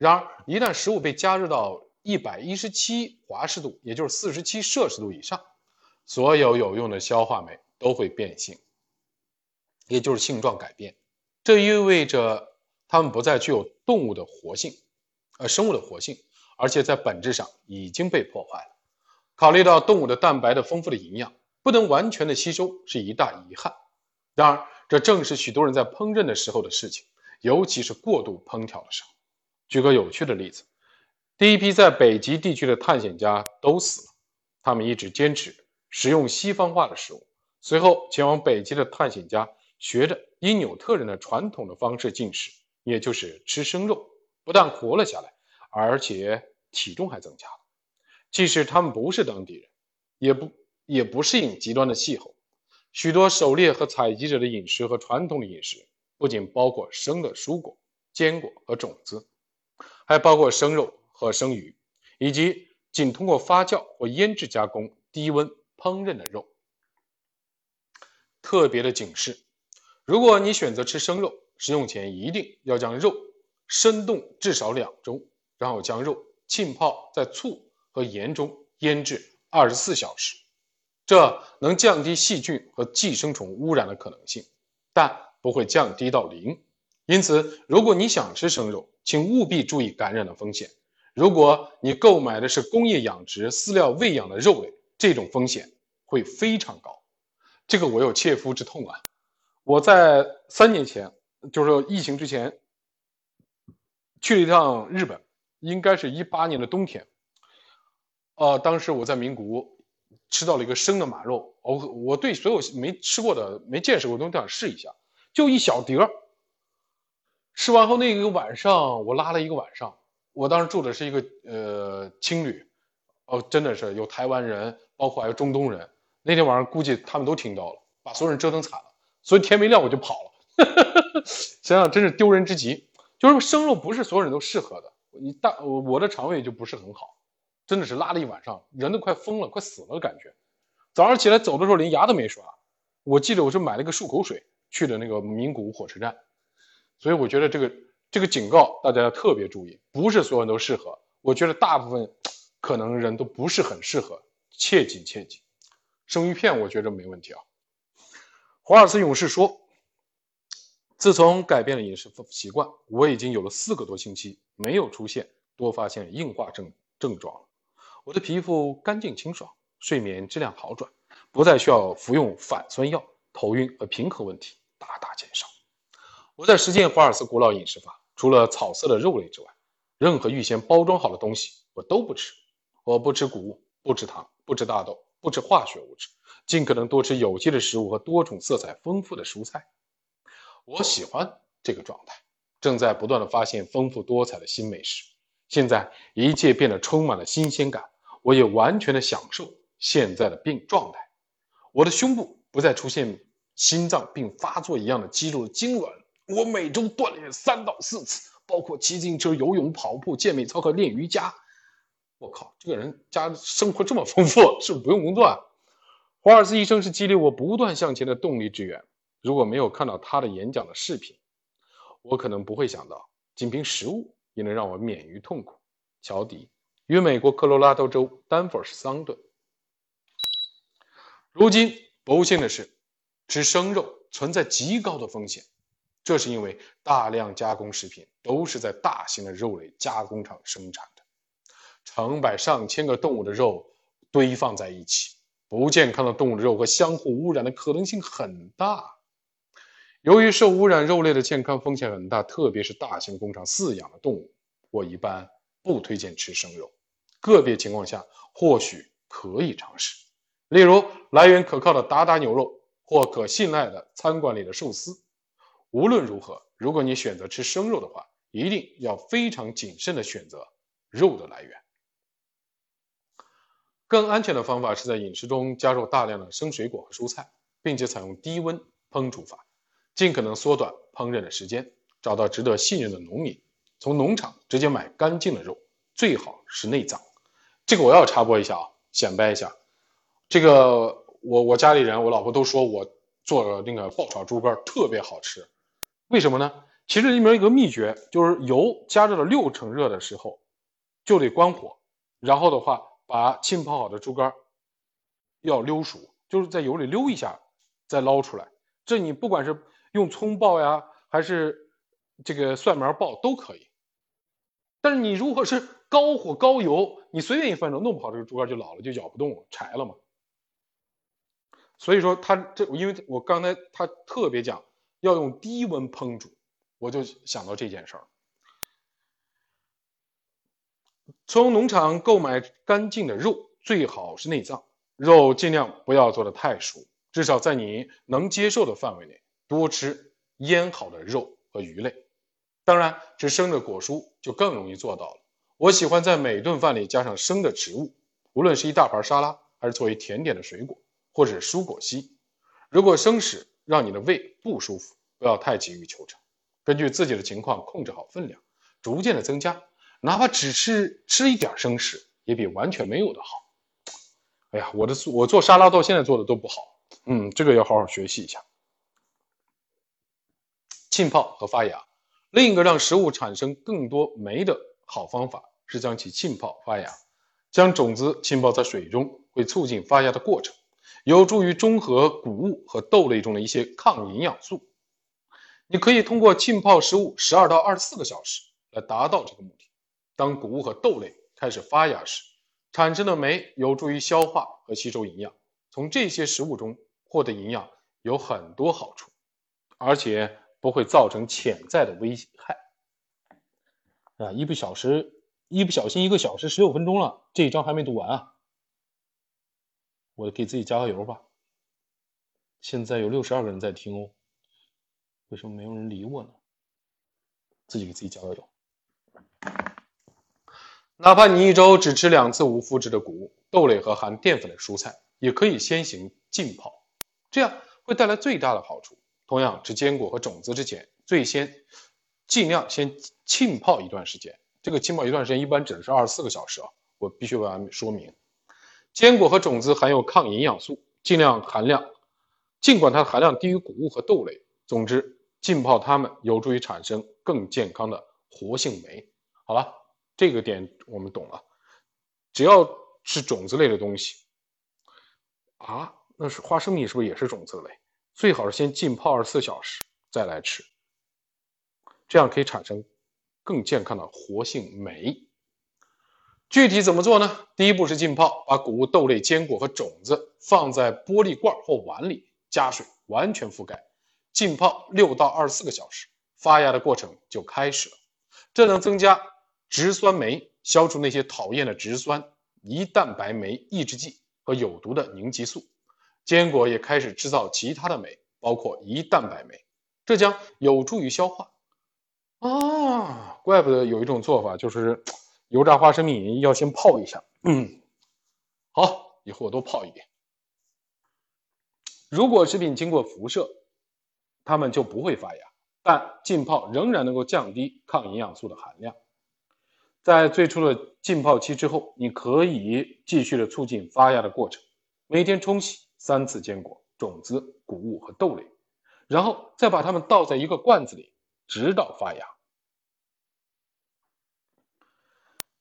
然而，一旦食物被加热到一百一十七华氏度，也就是四十七摄氏度以上，所有有用的消化酶都会变性，也就是性状改变。这意味着它们不再具有动物的活性，呃，生物的活性，而且在本质上已经被破坏了。考虑到动物的蛋白的丰富的营养不能完全的吸收，是一大遗憾。然而，这正是许多人在烹饪的时候的事情，尤其是过度烹调的时候。举个有趣的例子：第一批在北极地区的探险家都死了，他们一直坚持食用西方化的食物。随后前往北极的探险家学着因纽特人的传统的方式进食，也就是吃生肉，不但活了下来，而且体重还增加了。即使他们不是当地人，也不也不适应极端的气候。许多狩猎和采集者的饮食和传统的饮食，不仅包括生的蔬果、坚果和种子，还包括生肉和生鱼，以及仅通过发酵或腌制加工、低温烹饪的肉。特别的警示：如果你选择吃生肉，食用前一定要将肉生冻至少两周，然后将肉浸泡在醋和盐中腌制二十四小时。这能降低细菌和寄生虫污染的可能性，但不会降低到零。因此，如果你想吃生肉，请务必注意感染的风险。如果你购买的是工业养殖、饲料喂养的肉类，这种风险会非常高。这个我有切肤之痛啊！我在三年前，就是疫情之前，去了一趟日本，应该是一八年的冬天。呃，当时我在名古屋。吃到了一个生的马肉，我我对所有没吃过的、没见识过的东西都想试一下，就一小碟儿。吃完后那个晚上，我拉了一个晚上。我当时住的是一个呃青旅，哦，真的是有台湾人，包括还有中东人。那天晚上估计他们都听到了，把所有人折腾惨了。所以天没亮我就跑了，想想真是丢人之极。就是生肉不是所有人都适合的，你大我的肠胃就不是很好。真的是拉了一晚上，人都快疯了，快死了的感觉。早上起来走的时候连牙都没刷。我记得我是买了个漱口水去的那个名古屋火车站，所以我觉得这个这个警告大家要特别注意，不是所有人都适合。我觉得大部分可能人都不是很适合，切记切记。生鱼片我觉得没问题啊。华尔斯勇士说，自从改变了饮食习惯，我已经有了四个多星期没有出现多发性硬化症症状了。我的皮肤干净清爽，睡眠质量好转，不再需要服用反酸药，头晕和平衡问题大大减少。我在实践华尔斯古老饮食法，除了草色的肉类之外，任何预先包装好的东西我都不吃。我不吃谷物，不吃糖，不吃大豆，不吃化学物质，尽可能多吃有机的食物和多种色彩丰富的蔬菜。我喜欢这个状态，正在不断的发现丰富多彩的新美食。现在一切变得充满了新鲜感，我也完全的享受现在的病状态。我的胸部不再出现心脏病发作一样的肌肉痉挛。我每周锻炼三到四次，包括骑自行车、游泳、跑步、健美操和练瑜伽。我靠，这个人家生活这么丰富，是不是不用工作啊？华尔兹医生是激励我不断向前的动力之源。如果没有看到他的演讲的视频，我可能不会想到，仅凭食物。也能让我免于痛苦。乔迪于美国科罗拉多州丹佛市桑顿。如今不幸的是，吃生肉存在极高的风险，这是因为大量加工食品都是在大型的肉类加工厂生产的，成百上千个动物的肉堆放在一起，不健康的动物肉和相互污染的可能性很大。由于受污染肉类的健康风险很大，特别是大型工厂饲养的动物，我一般不推荐吃生肉。个别情况下或许可以尝试，例如来源可靠的达达牛肉或可信赖的餐馆里的寿司。无论如何，如果你选择吃生肉的话，一定要非常谨慎地选择肉的来源。更安全的方法是在饮食中加入大量的生水果和蔬菜，并且采用低温烹煮法。尽可能缩短烹饪的时间，找到值得信任的农民，从农场直接买干净的肉，最好是内脏。这个我要插播一下啊，显摆一下。这个我我家里人，我老婆都说我做的那个爆炒猪肝特别好吃，为什么呢？其实里面有一个秘诀，就是油加热了六成热的时候，就得关火，然后的话把浸泡好的猪肝要溜熟，就是在油里溜一下再捞出来。这你不管是用葱爆呀，还是这个蒜苗爆都可以。但是你如果是高火高油，你随便一翻炒，弄不好这个猪肝就老了，就咬不动了，柴了嘛。所以说他这，因为我刚才他特别讲要用低温烹煮，我就想到这件事儿。从农场购买干净的肉，最好是内脏。肉尽量不要做的太熟，至少在你能接受的范围内，多吃腌好的肉和鱼类。当然，吃生的果蔬就更容易做到了。我喜欢在每顿饭里加上生的植物，无论是一大盘沙拉，还是作为甜点的水果，或者蔬果昔。如果生食让你的胃不舒服，不要太急于求成，根据自己的情况控制好分量，逐渐的增加。哪怕只吃吃一点生食，也比完全没有的好。哎呀，我的我做沙拉到现在做的都不好，嗯，这个要好好学习一下。浸泡和发芽，另一个让食物产生更多酶的好方法是将其浸泡发芽。将种子浸泡在水中，会促进发芽的过程，有助于中和谷物和豆类中的一些抗营养素。你可以通过浸泡食物十二到二十四个小时来达到这个目的。当谷物和豆类开始发芽时，产生的酶有助于消化和吸收营养。从这些食物中获得营养有很多好处，而且不会造成潜在的危害。啊，一不小时，一不小心一个小时十六分钟了，这一章还没读完啊！我给自己加个油吧。现在有六十二个人在听哦，为什么没有人理我呢？自己给自己加个油。哪怕你一周只吃两次无麸质的谷物、豆类和含淀粉的蔬菜，也可以先行浸泡，这样会带来最大的好处。同样，吃坚果和种子之前，最先尽量先浸泡一段时间。这个浸泡一段时间一般指的是二十四个小时啊。我必须为大家说明，坚果和种子含有抗营养素，尽量含量，尽管它的含量低于谷物和豆类。总之，浸泡它们有助于产生更健康的活性酶。好了。这个点我们懂了，只要是种子类的东西啊，那是花生米是不是也是种子类？最好是先浸泡二十四小时再来吃，这样可以产生更健康的活性酶。具体怎么做呢？第一步是浸泡，把谷物、豆类、坚果和种子放在玻璃罐或碗里，加水完全覆盖，浸泡六到二十四个小时，发芽的过程就开始了。这能增加。植酸酶消除那些讨厌的植酸、胰蛋白酶抑制剂和有毒的凝集素。坚果也开始制造其他的酶，包括胰蛋白酶，这将有助于消化。啊，怪不得有一种做法就是油炸花生米要先泡一下。嗯，好，以后我多泡一点。如果食品经过辐射，它们就不会发芽，但浸泡仍然能够降低抗营养素的含量。在最初的浸泡期之后，你可以继续的促进发芽的过程。每天冲洗三次坚果、种子、谷物和豆类，然后再把它们倒在一个罐子里，直到发芽。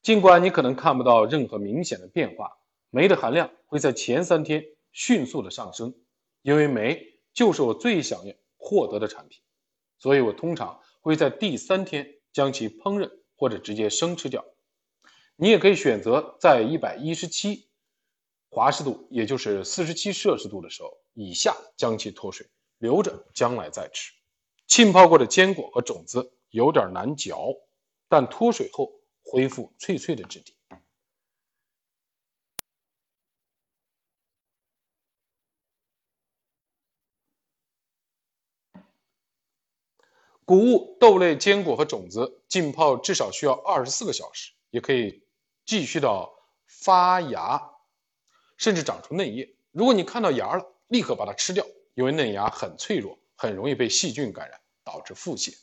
尽管你可能看不到任何明显的变化，酶的含量会在前三天迅速的上升，因为酶就是我最想要获得的产品，所以我通常会在第三天将其烹饪。或者直接生吃掉，你也可以选择在一百一十七华氏度，也就是四十七摄氏度的时候以下将其脱水，留着将来再吃。浸泡过的坚果和种子有点难嚼，但脱水后恢复脆脆的质地。谷物、豆类、坚果和种子浸泡至少需要二十四个小时，也可以继续到发芽，甚至长出嫩叶。如果你看到芽了，立刻把它吃掉，因为嫩芽很脆弱，很容易被细菌感染，导致腹泻。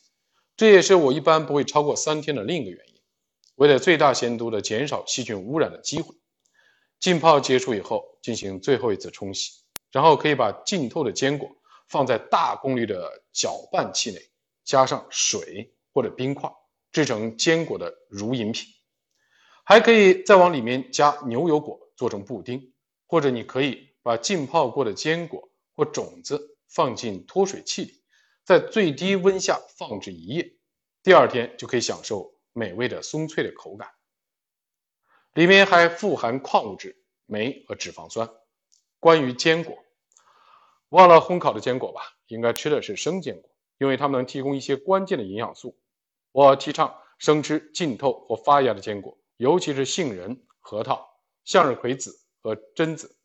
这也是我一般不会超过三天的另一个原因。为了最大限度的减少细菌污染的机会，浸泡结束以后进行最后一次冲洗，然后可以把浸透的坚果放在大功率的搅拌器内。加上水或者冰块，制成坚果的乳饮品，还可以再往里面加牛油果做成布丁，或者你可以把浸泡过的坚果或种子放进脱水器里，在最低温下放置一夜，第二天就可以享受美味的松脆的口感。里面还富含矿物质、酶和脂肪酸。关于坚果，忘了烘烤的坚果吧，应该吃的是生坚果。因为它们能提供一些关键的营养素，我提倡生吃浸透或发芽的坚果，尤其是杏仁、核桃、向日葵籽和榛子。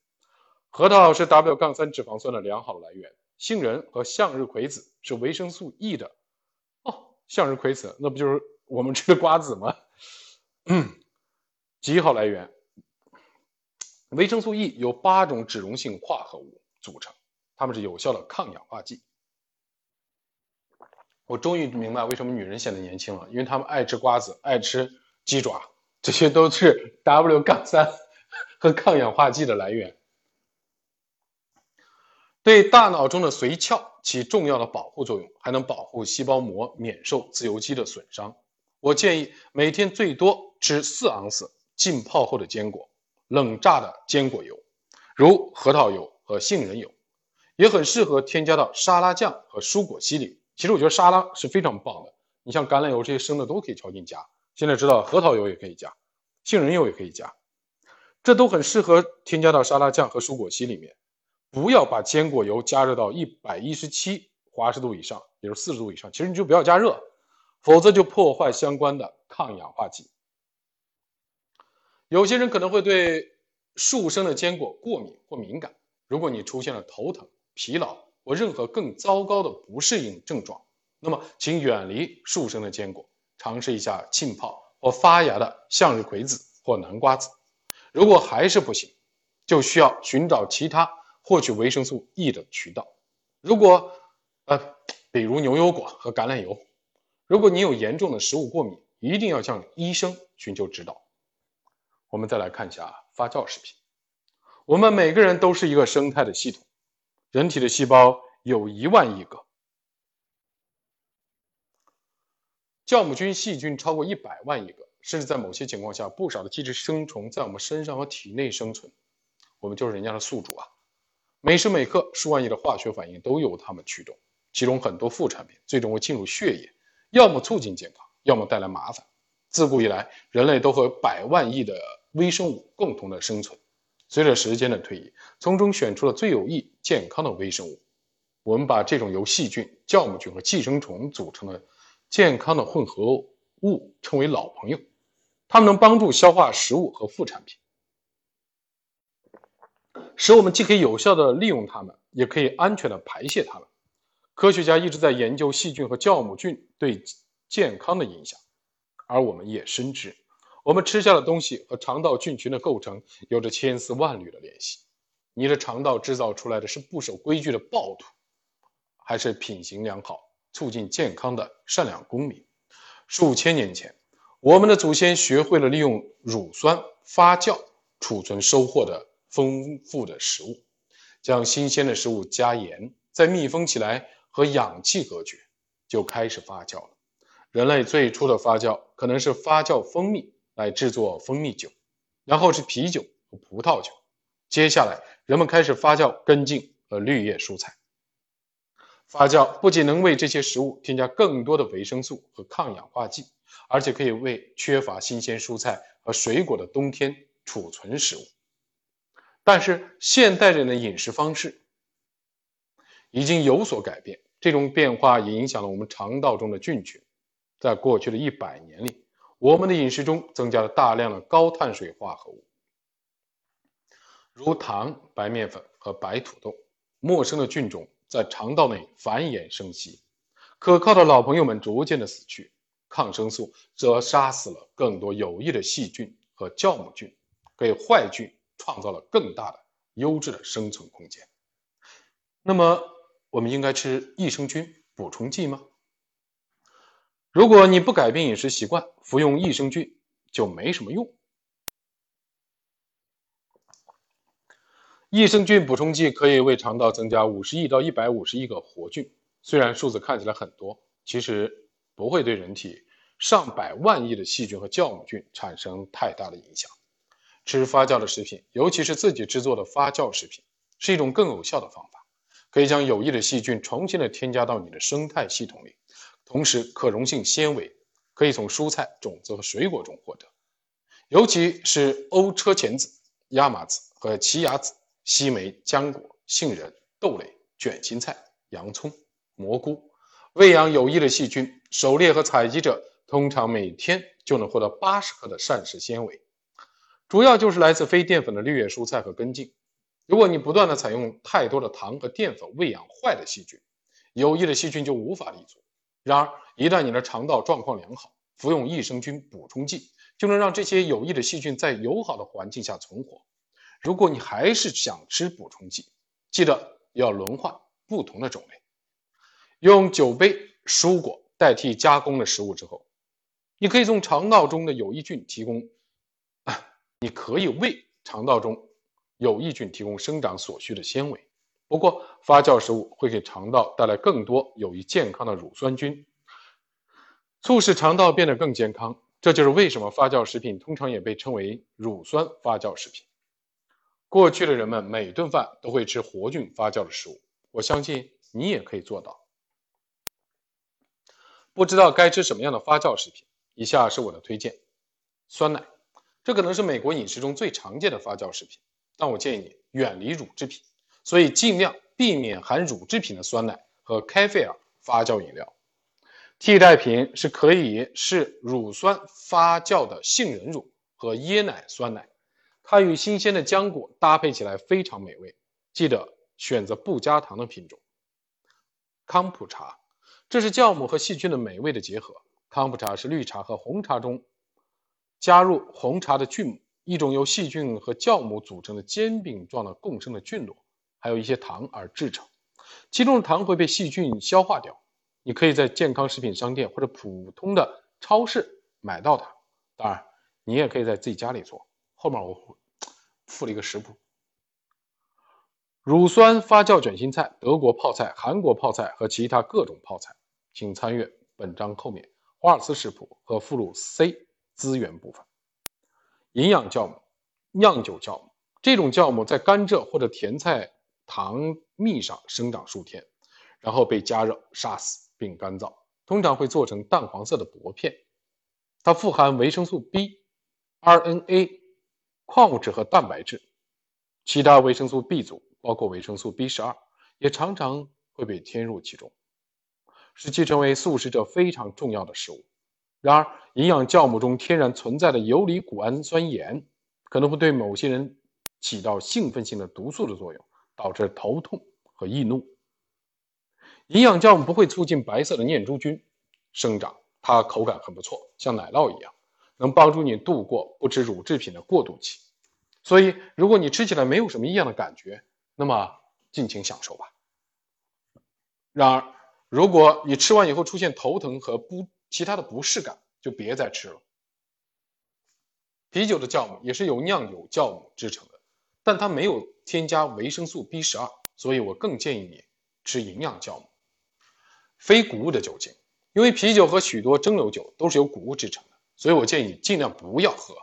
核桃是 W- 杠三脂肪酸的良好来源，杏仁和向日葵籽是维生素 E 的。哦，向日葵籽那不就是我们吃的瓜子吗？嗯，极好来源。维生素 E 由八种脂溶性化合物组成，它们是有效的抗氧化剂。我终于明白为什么女人显得年轻了，因为她们爱吃瓜子，爱吃鸡爪，这些都是 W- 杠三 和抗氧化剂的来源。对大脑中的髓鞘起重要的保护作用，还能保护细胞膜免受自由基的损伤。我建议每天最多吃四盎司浸泡后的坚果。冷榨的坚果油，如核桃油和杏仁油，也很适合添加到沙拉酱和蔬果昔里。其实我觉得沙拉是非常棒的，你像橄榄油这些生的都可以调进加。现在知道核桃油也可以加，杏仁油也可以加，这都很适合添加到沙拉酱和蔬果昔里面。不要把坚果油加热到一百一十七华氏度以上，也就是四十度以上。其实你就不要加热，否则就破坏相关的抗氧化剂。有些人可能会对树生的坚果过敏或敏感。如果你出现了头疼、疲劳或任何更糟糕的不适应症状，那么请远离树生的坚果，尝试一下浸泡或发芽的向日葵籽或南瓜籽。如果还是不行，就需要寻找其他获取维生素 E 的渠道。如果呃，比如牛油果和橄榄油。如果你有严重的食物过敏，一定要向医生寻求指导。我们再来看一下发酵食品。我们每个人都是一个生态的系统，人体的细胞有一万亿个，酵母菌、细菌超过一百万亿个，甚至在某些情况下，不少的寄生虫在我们身上和体内生存。我们就是人家的宿主啊！每时每刻，数万亿的化学反应都由它们驱动，其中很多副产品最终会进入血液，要么促进健康，要么带来麻烦。自古以来，人类都和百万亿的微生物共同的生存，随着时间的推移，从中选出了最有益、健康的微生物。我们把这种由细菌、酵母菌和寄生虫组成的健康的混合物称为老朋友。它们能帮助消化食物和副产品，使我们既可以有效的利用它们，也可以安全的排泄它们。科学家一直在研究细菌和酵母菌对健康的影响，而我们也深知。我们吃下的东西和肠道菌群的构成有着千丝万缕的联系。你的肠道制造出来的是不守规矩的暴徒，还是品行良好、促进健康的善良公民？数千年前，我们的祖先学会了利用乳酸发酵储存收获的丰富的食物，将新鲜的食物加盐，再密封起来和氧气隔绝，就开始发酵了。人类最初的发酵可能是发酵蜂蜜。来制作蜂蜜酒，然后是啤酒和葡萄酒。接下来，人们开始发酵根茎和绿叶蔬菜。发酵不仅能为这些食物添加更多的维生素和抗氧化剂，而且可以为缺乏新鲜蔬菜和水果的冬天储存食物。但是，现代人的饮食方式已经有所改变，这种变化也影响了我们肠道中的菌群。在过去的一百年里，我们的饮食中增加了大量的高碳水化合物，如糖、白面粉和白土豆。陌生的菌种在肠道内繁衍生息，可靠的老朋友们逐渐的死去，抗生素则杀死了更多有益的细菌和酵母菌，给坏菌创造了更大的优质的生存空间。那么，我们应该吃益生菌补充剂吗？如果你不改变饮食习惯，服用益生菌就没什么用。益生菌补充剂可以为肠道增加五十亿到一百五十亿个活菌，虽然数字看起来很多，其实不会对人体上百万亿的细菌和酵母菌产生太大的影响。吃发酵的食品，尤其是自己制作的发酵食品，是一种更有效的方法，可以将有益的细菌重新的添加到你的生态系统里。同时，可溶性纤维可以从蔬菜、种子和水果中获得，尤其是欧车前子、亚麻籽和奇亚籽、西梅、浆果、杏仁、豆类、卷心菜、洋葱、蘑菇，喂养有益的细菌。狩猎和采集者通常每天就能获得八十克的膳食纤维，主要就是来自非淀粉的绿叶蔬菜和根茎。如果你不断的采用太多的糖和淀粉喂养坏的细菌，有益的细菌就无法立足。然而，一旦你的肠道状况良好，服用益生菌补充剂就能让这些有益的细菌在友好的环境下存活。如果你还是想吃补充剂，记得要轮换不同的种类，用酒杯蔬果代替加工的食物之后，你可以从肠道中的有益菌提供，你可以为肠道中有益菌提供生长所需的纤维。不过，发酵食物会给肠道带来更多有益健康的乳酸菌，促使肠道变得更健康。这就是为什么发酵食品通常也被称为乳酸发酵食品。过去的人们每顿饭都会吃活菌发酵的食物，我相信你也可以做到。不知道该吃什么样的发酵食品？以下是我的推荐：酸奶，这可能是美国饮食中最常见的发酵食品，但我建议你远离乳制品。所以尽量避免含乳制品的酸奶和开菲尔发酵饮料，替代品是可以是乳酸发酵的杏仁乳和椰奶酸奶，它与新鲜的浆果搭配起来非常美味。记得选择不加糖的品种。康普茶，这是酵母和细菌的美味的结合。康普茶是绿茶和红茶中加入红茶的菌母，一种由细菌和酵母组成的煎饼状的共生的菌落。还有一些糖而制成，其中的糖会被细菌消化掉。你可以在健康食品商店或者普通的超市买到它。当然，你也可以在自己家里做。后面我附了一个食谱：乳酸发酵卷心菜、德国泡菜、韩国泡菜和其他各种泡菜，请参阅本章后面华尔斯食谱和附录 C 资源部分。营养酵母、酿酒酵母，这种酵母在甘蔗或者甜菜。糖蜜上生长数天，然后被加热杀死并干燥，通常会做成淡黄色的薄片。它富含维生素 B、RNA、矿物质和蛋白质。其他维生素 B 族，包括维生素 B 十二，也常常会被添入其中，使其成为素食者非常重要的食物。然而，营养酵母中天然存在的游离谷氨酸盐，可能会对某些人起到兴奋性的毒素的作用。导致头痛和易怒。营养酵母不会促进白色的念珠菌生长，它口感很不错，像奶酪一样，能帮助你度过不吃乳制品的过渡期。所以，如果你吃起来没有什么异样的感觉，那么尽情享受吧。然而，如果你吃完以后出现头疼和不其他的不适感，就别再吃了。啤酒的酵母也是由酿酒酵母制成的。但它没有添加维生素 B 十二，所以我更建议你吃营养酵母。非谷物的酒精，因为啤酒和许多蒸馏酒都是由谷物制成的，所以我建议尽量不要喝，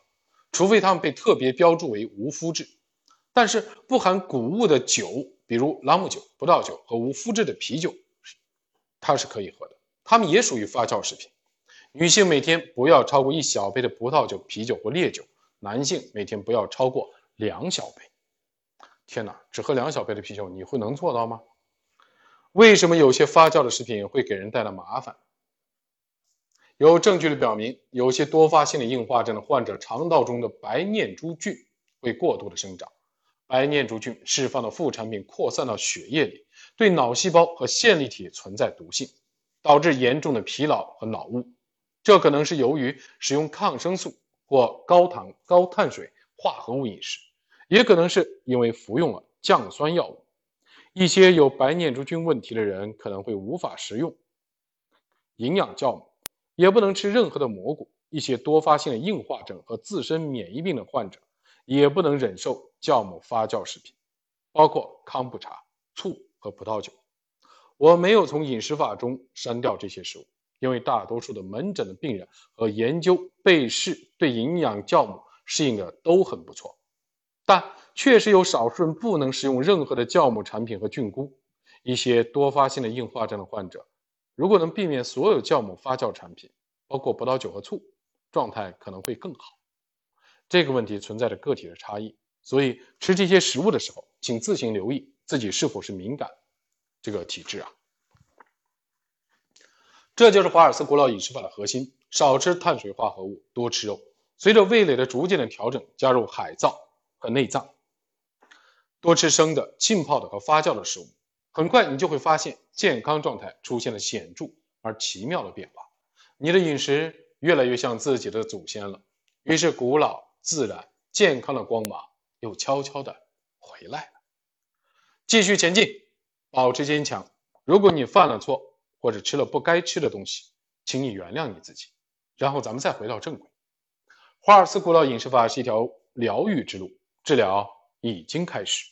除非它们被特别标注为无麸质。但是不含谷物的酒，比如朗姆酒、葡萄酒和无麸质的啤酒，它是可以喝的，它们也属于发酵食品。女性每天不要超过一小杯的葡萄酒、啤酒或烈酒，男性每天不要超过两小杯。天哪，只喝两小杯的啤酒，你会能做到吗？为什么有些发酵的食品会给人带来麻烦？有证据的表明，有些多发性的硬化症的患者肠道中的白念珠菌会过度的生长，白念珠菌释放的副产品扩散到血液里，对脑细胞和线粒体存在毒性，导致严重的疲劳和脑雾。这可能是由于使用抗生素或高糖高碳水化合物饮食。也可能是因为服用了降酸药物，一些有白念珠菌问题的人可能会无法食用营养酵母，也不能吃任何的蘑菇。一些多发性的硬化症和自身免疫病的患者也不能忍受酵母发酵食品，包括康普茶、醋和葡萄酒。我没有从饮食法中删掉这些食物，因为大多数的门诊的病人和研究被试对营养酵母适应的都很不错。但确实有少数人不能食用任何的酵母产品和菌菇。一些多发性的硬化症的患者，如果能避免所有酵母发酵产品，包括葡萄酒和醋，状态可能会更好。这个问题存在着个体的差异，所以吃这些食物的时候，请自行留意自己是否是敏感这个体质啊。这就是华尔斯古老饮食法的核心：少吃碳水化合物，多吃肉。随着味蕾的逐渐的调整，加入海藻和内脏，多吃生的、浸泡的和发酵的食物，很快你就会发现健康状态出现了显著而奇妙的变化。你的饮食越来越像自己的祖先了，于是古老、自然、健康的光芒又悄悄的回来了。继续前进，保持坚强。如果你犯了错，或者吃了不该吃的东西，请你原谅你自己，然后咱们再回到正轨。华尔斯古老饮食法是一条疗愈之路，治疗已经开始。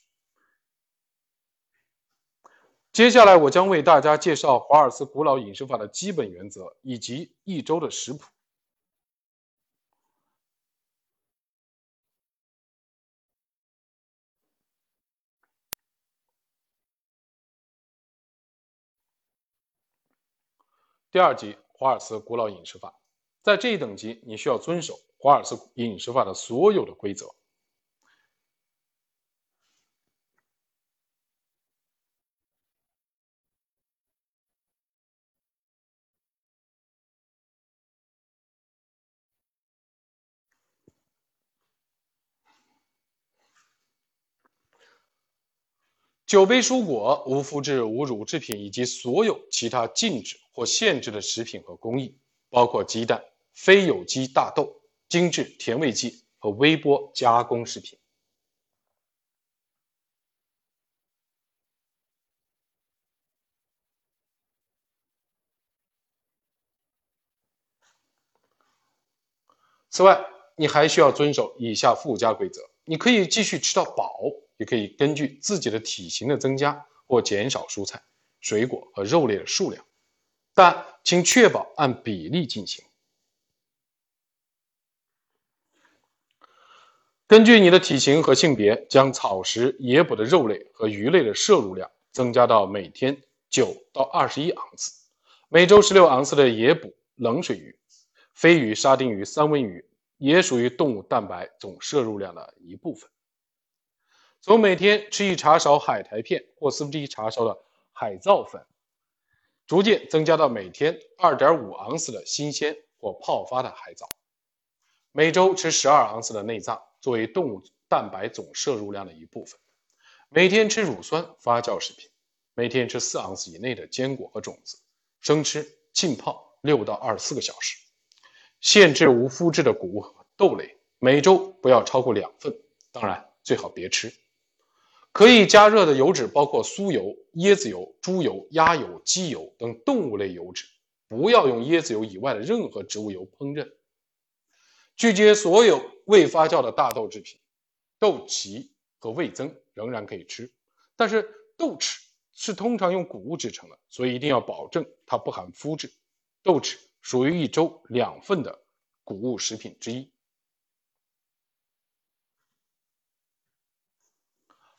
接下来，我将为大家介绍华尔斯古老饮食法的基本原则以及一周的食谱。第二级华尔兹古老饮食法，在这一等级，你需要遵守华尔兹饮食法的所有的规则。酒杯蔬果、无麸质、无乳制品以及所有其他禁止或限制的食品和工艺，包括鸡蛋、非有机大豆、精致甜味剂和微波加工食品。此外，你还需要遵守以下附加规则：你可以继续吃到饱。也可以根据自己的体型的增加或减少蔬菜、水果和肉类的数量，但请确保按比例进行。根据你的体型和性别，将草食、野捕的肉类和鱼类的摄入量增加到每天九到二十一盎司，每周十六盎司的野捕冷水鱼、飞鱼、沙丁鱼、三文鱼也属于动物蛋白总摄入量的一部分。从每天吃一茶勺海苔片或四分之一茶勺的海藻粉，逐渐增加到每天二点五盎司的新鲜或泡发的海藻。每周吃十二盎司的内脏作为动物蛋白总摄入量的一部分。每天吃乳酸发酵食品。每天吃四盎司以内的坚果和种子。生吃浸泡六到二十四个小时。限制无麸质的谷物和豆类，每周不要超过两份。当然，最好别吃。可以加热的油脂包括酥油、椰子油、猪油、鸭油、鸡油等动物类油脂，不要用椰子油以外的任何植物油烹饪。拒绝所有未发酵的大豆制品，豆萁和味增仍然可以吃，但是豆豉是通常用谷物制成的，所以一定要保证它不含麸质。豆豉属于一周两份的谷物食品之一。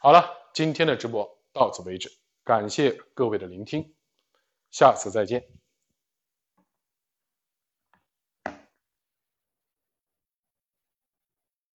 好了，今天的直播到此为止，感谢各位的聆听，下次再见。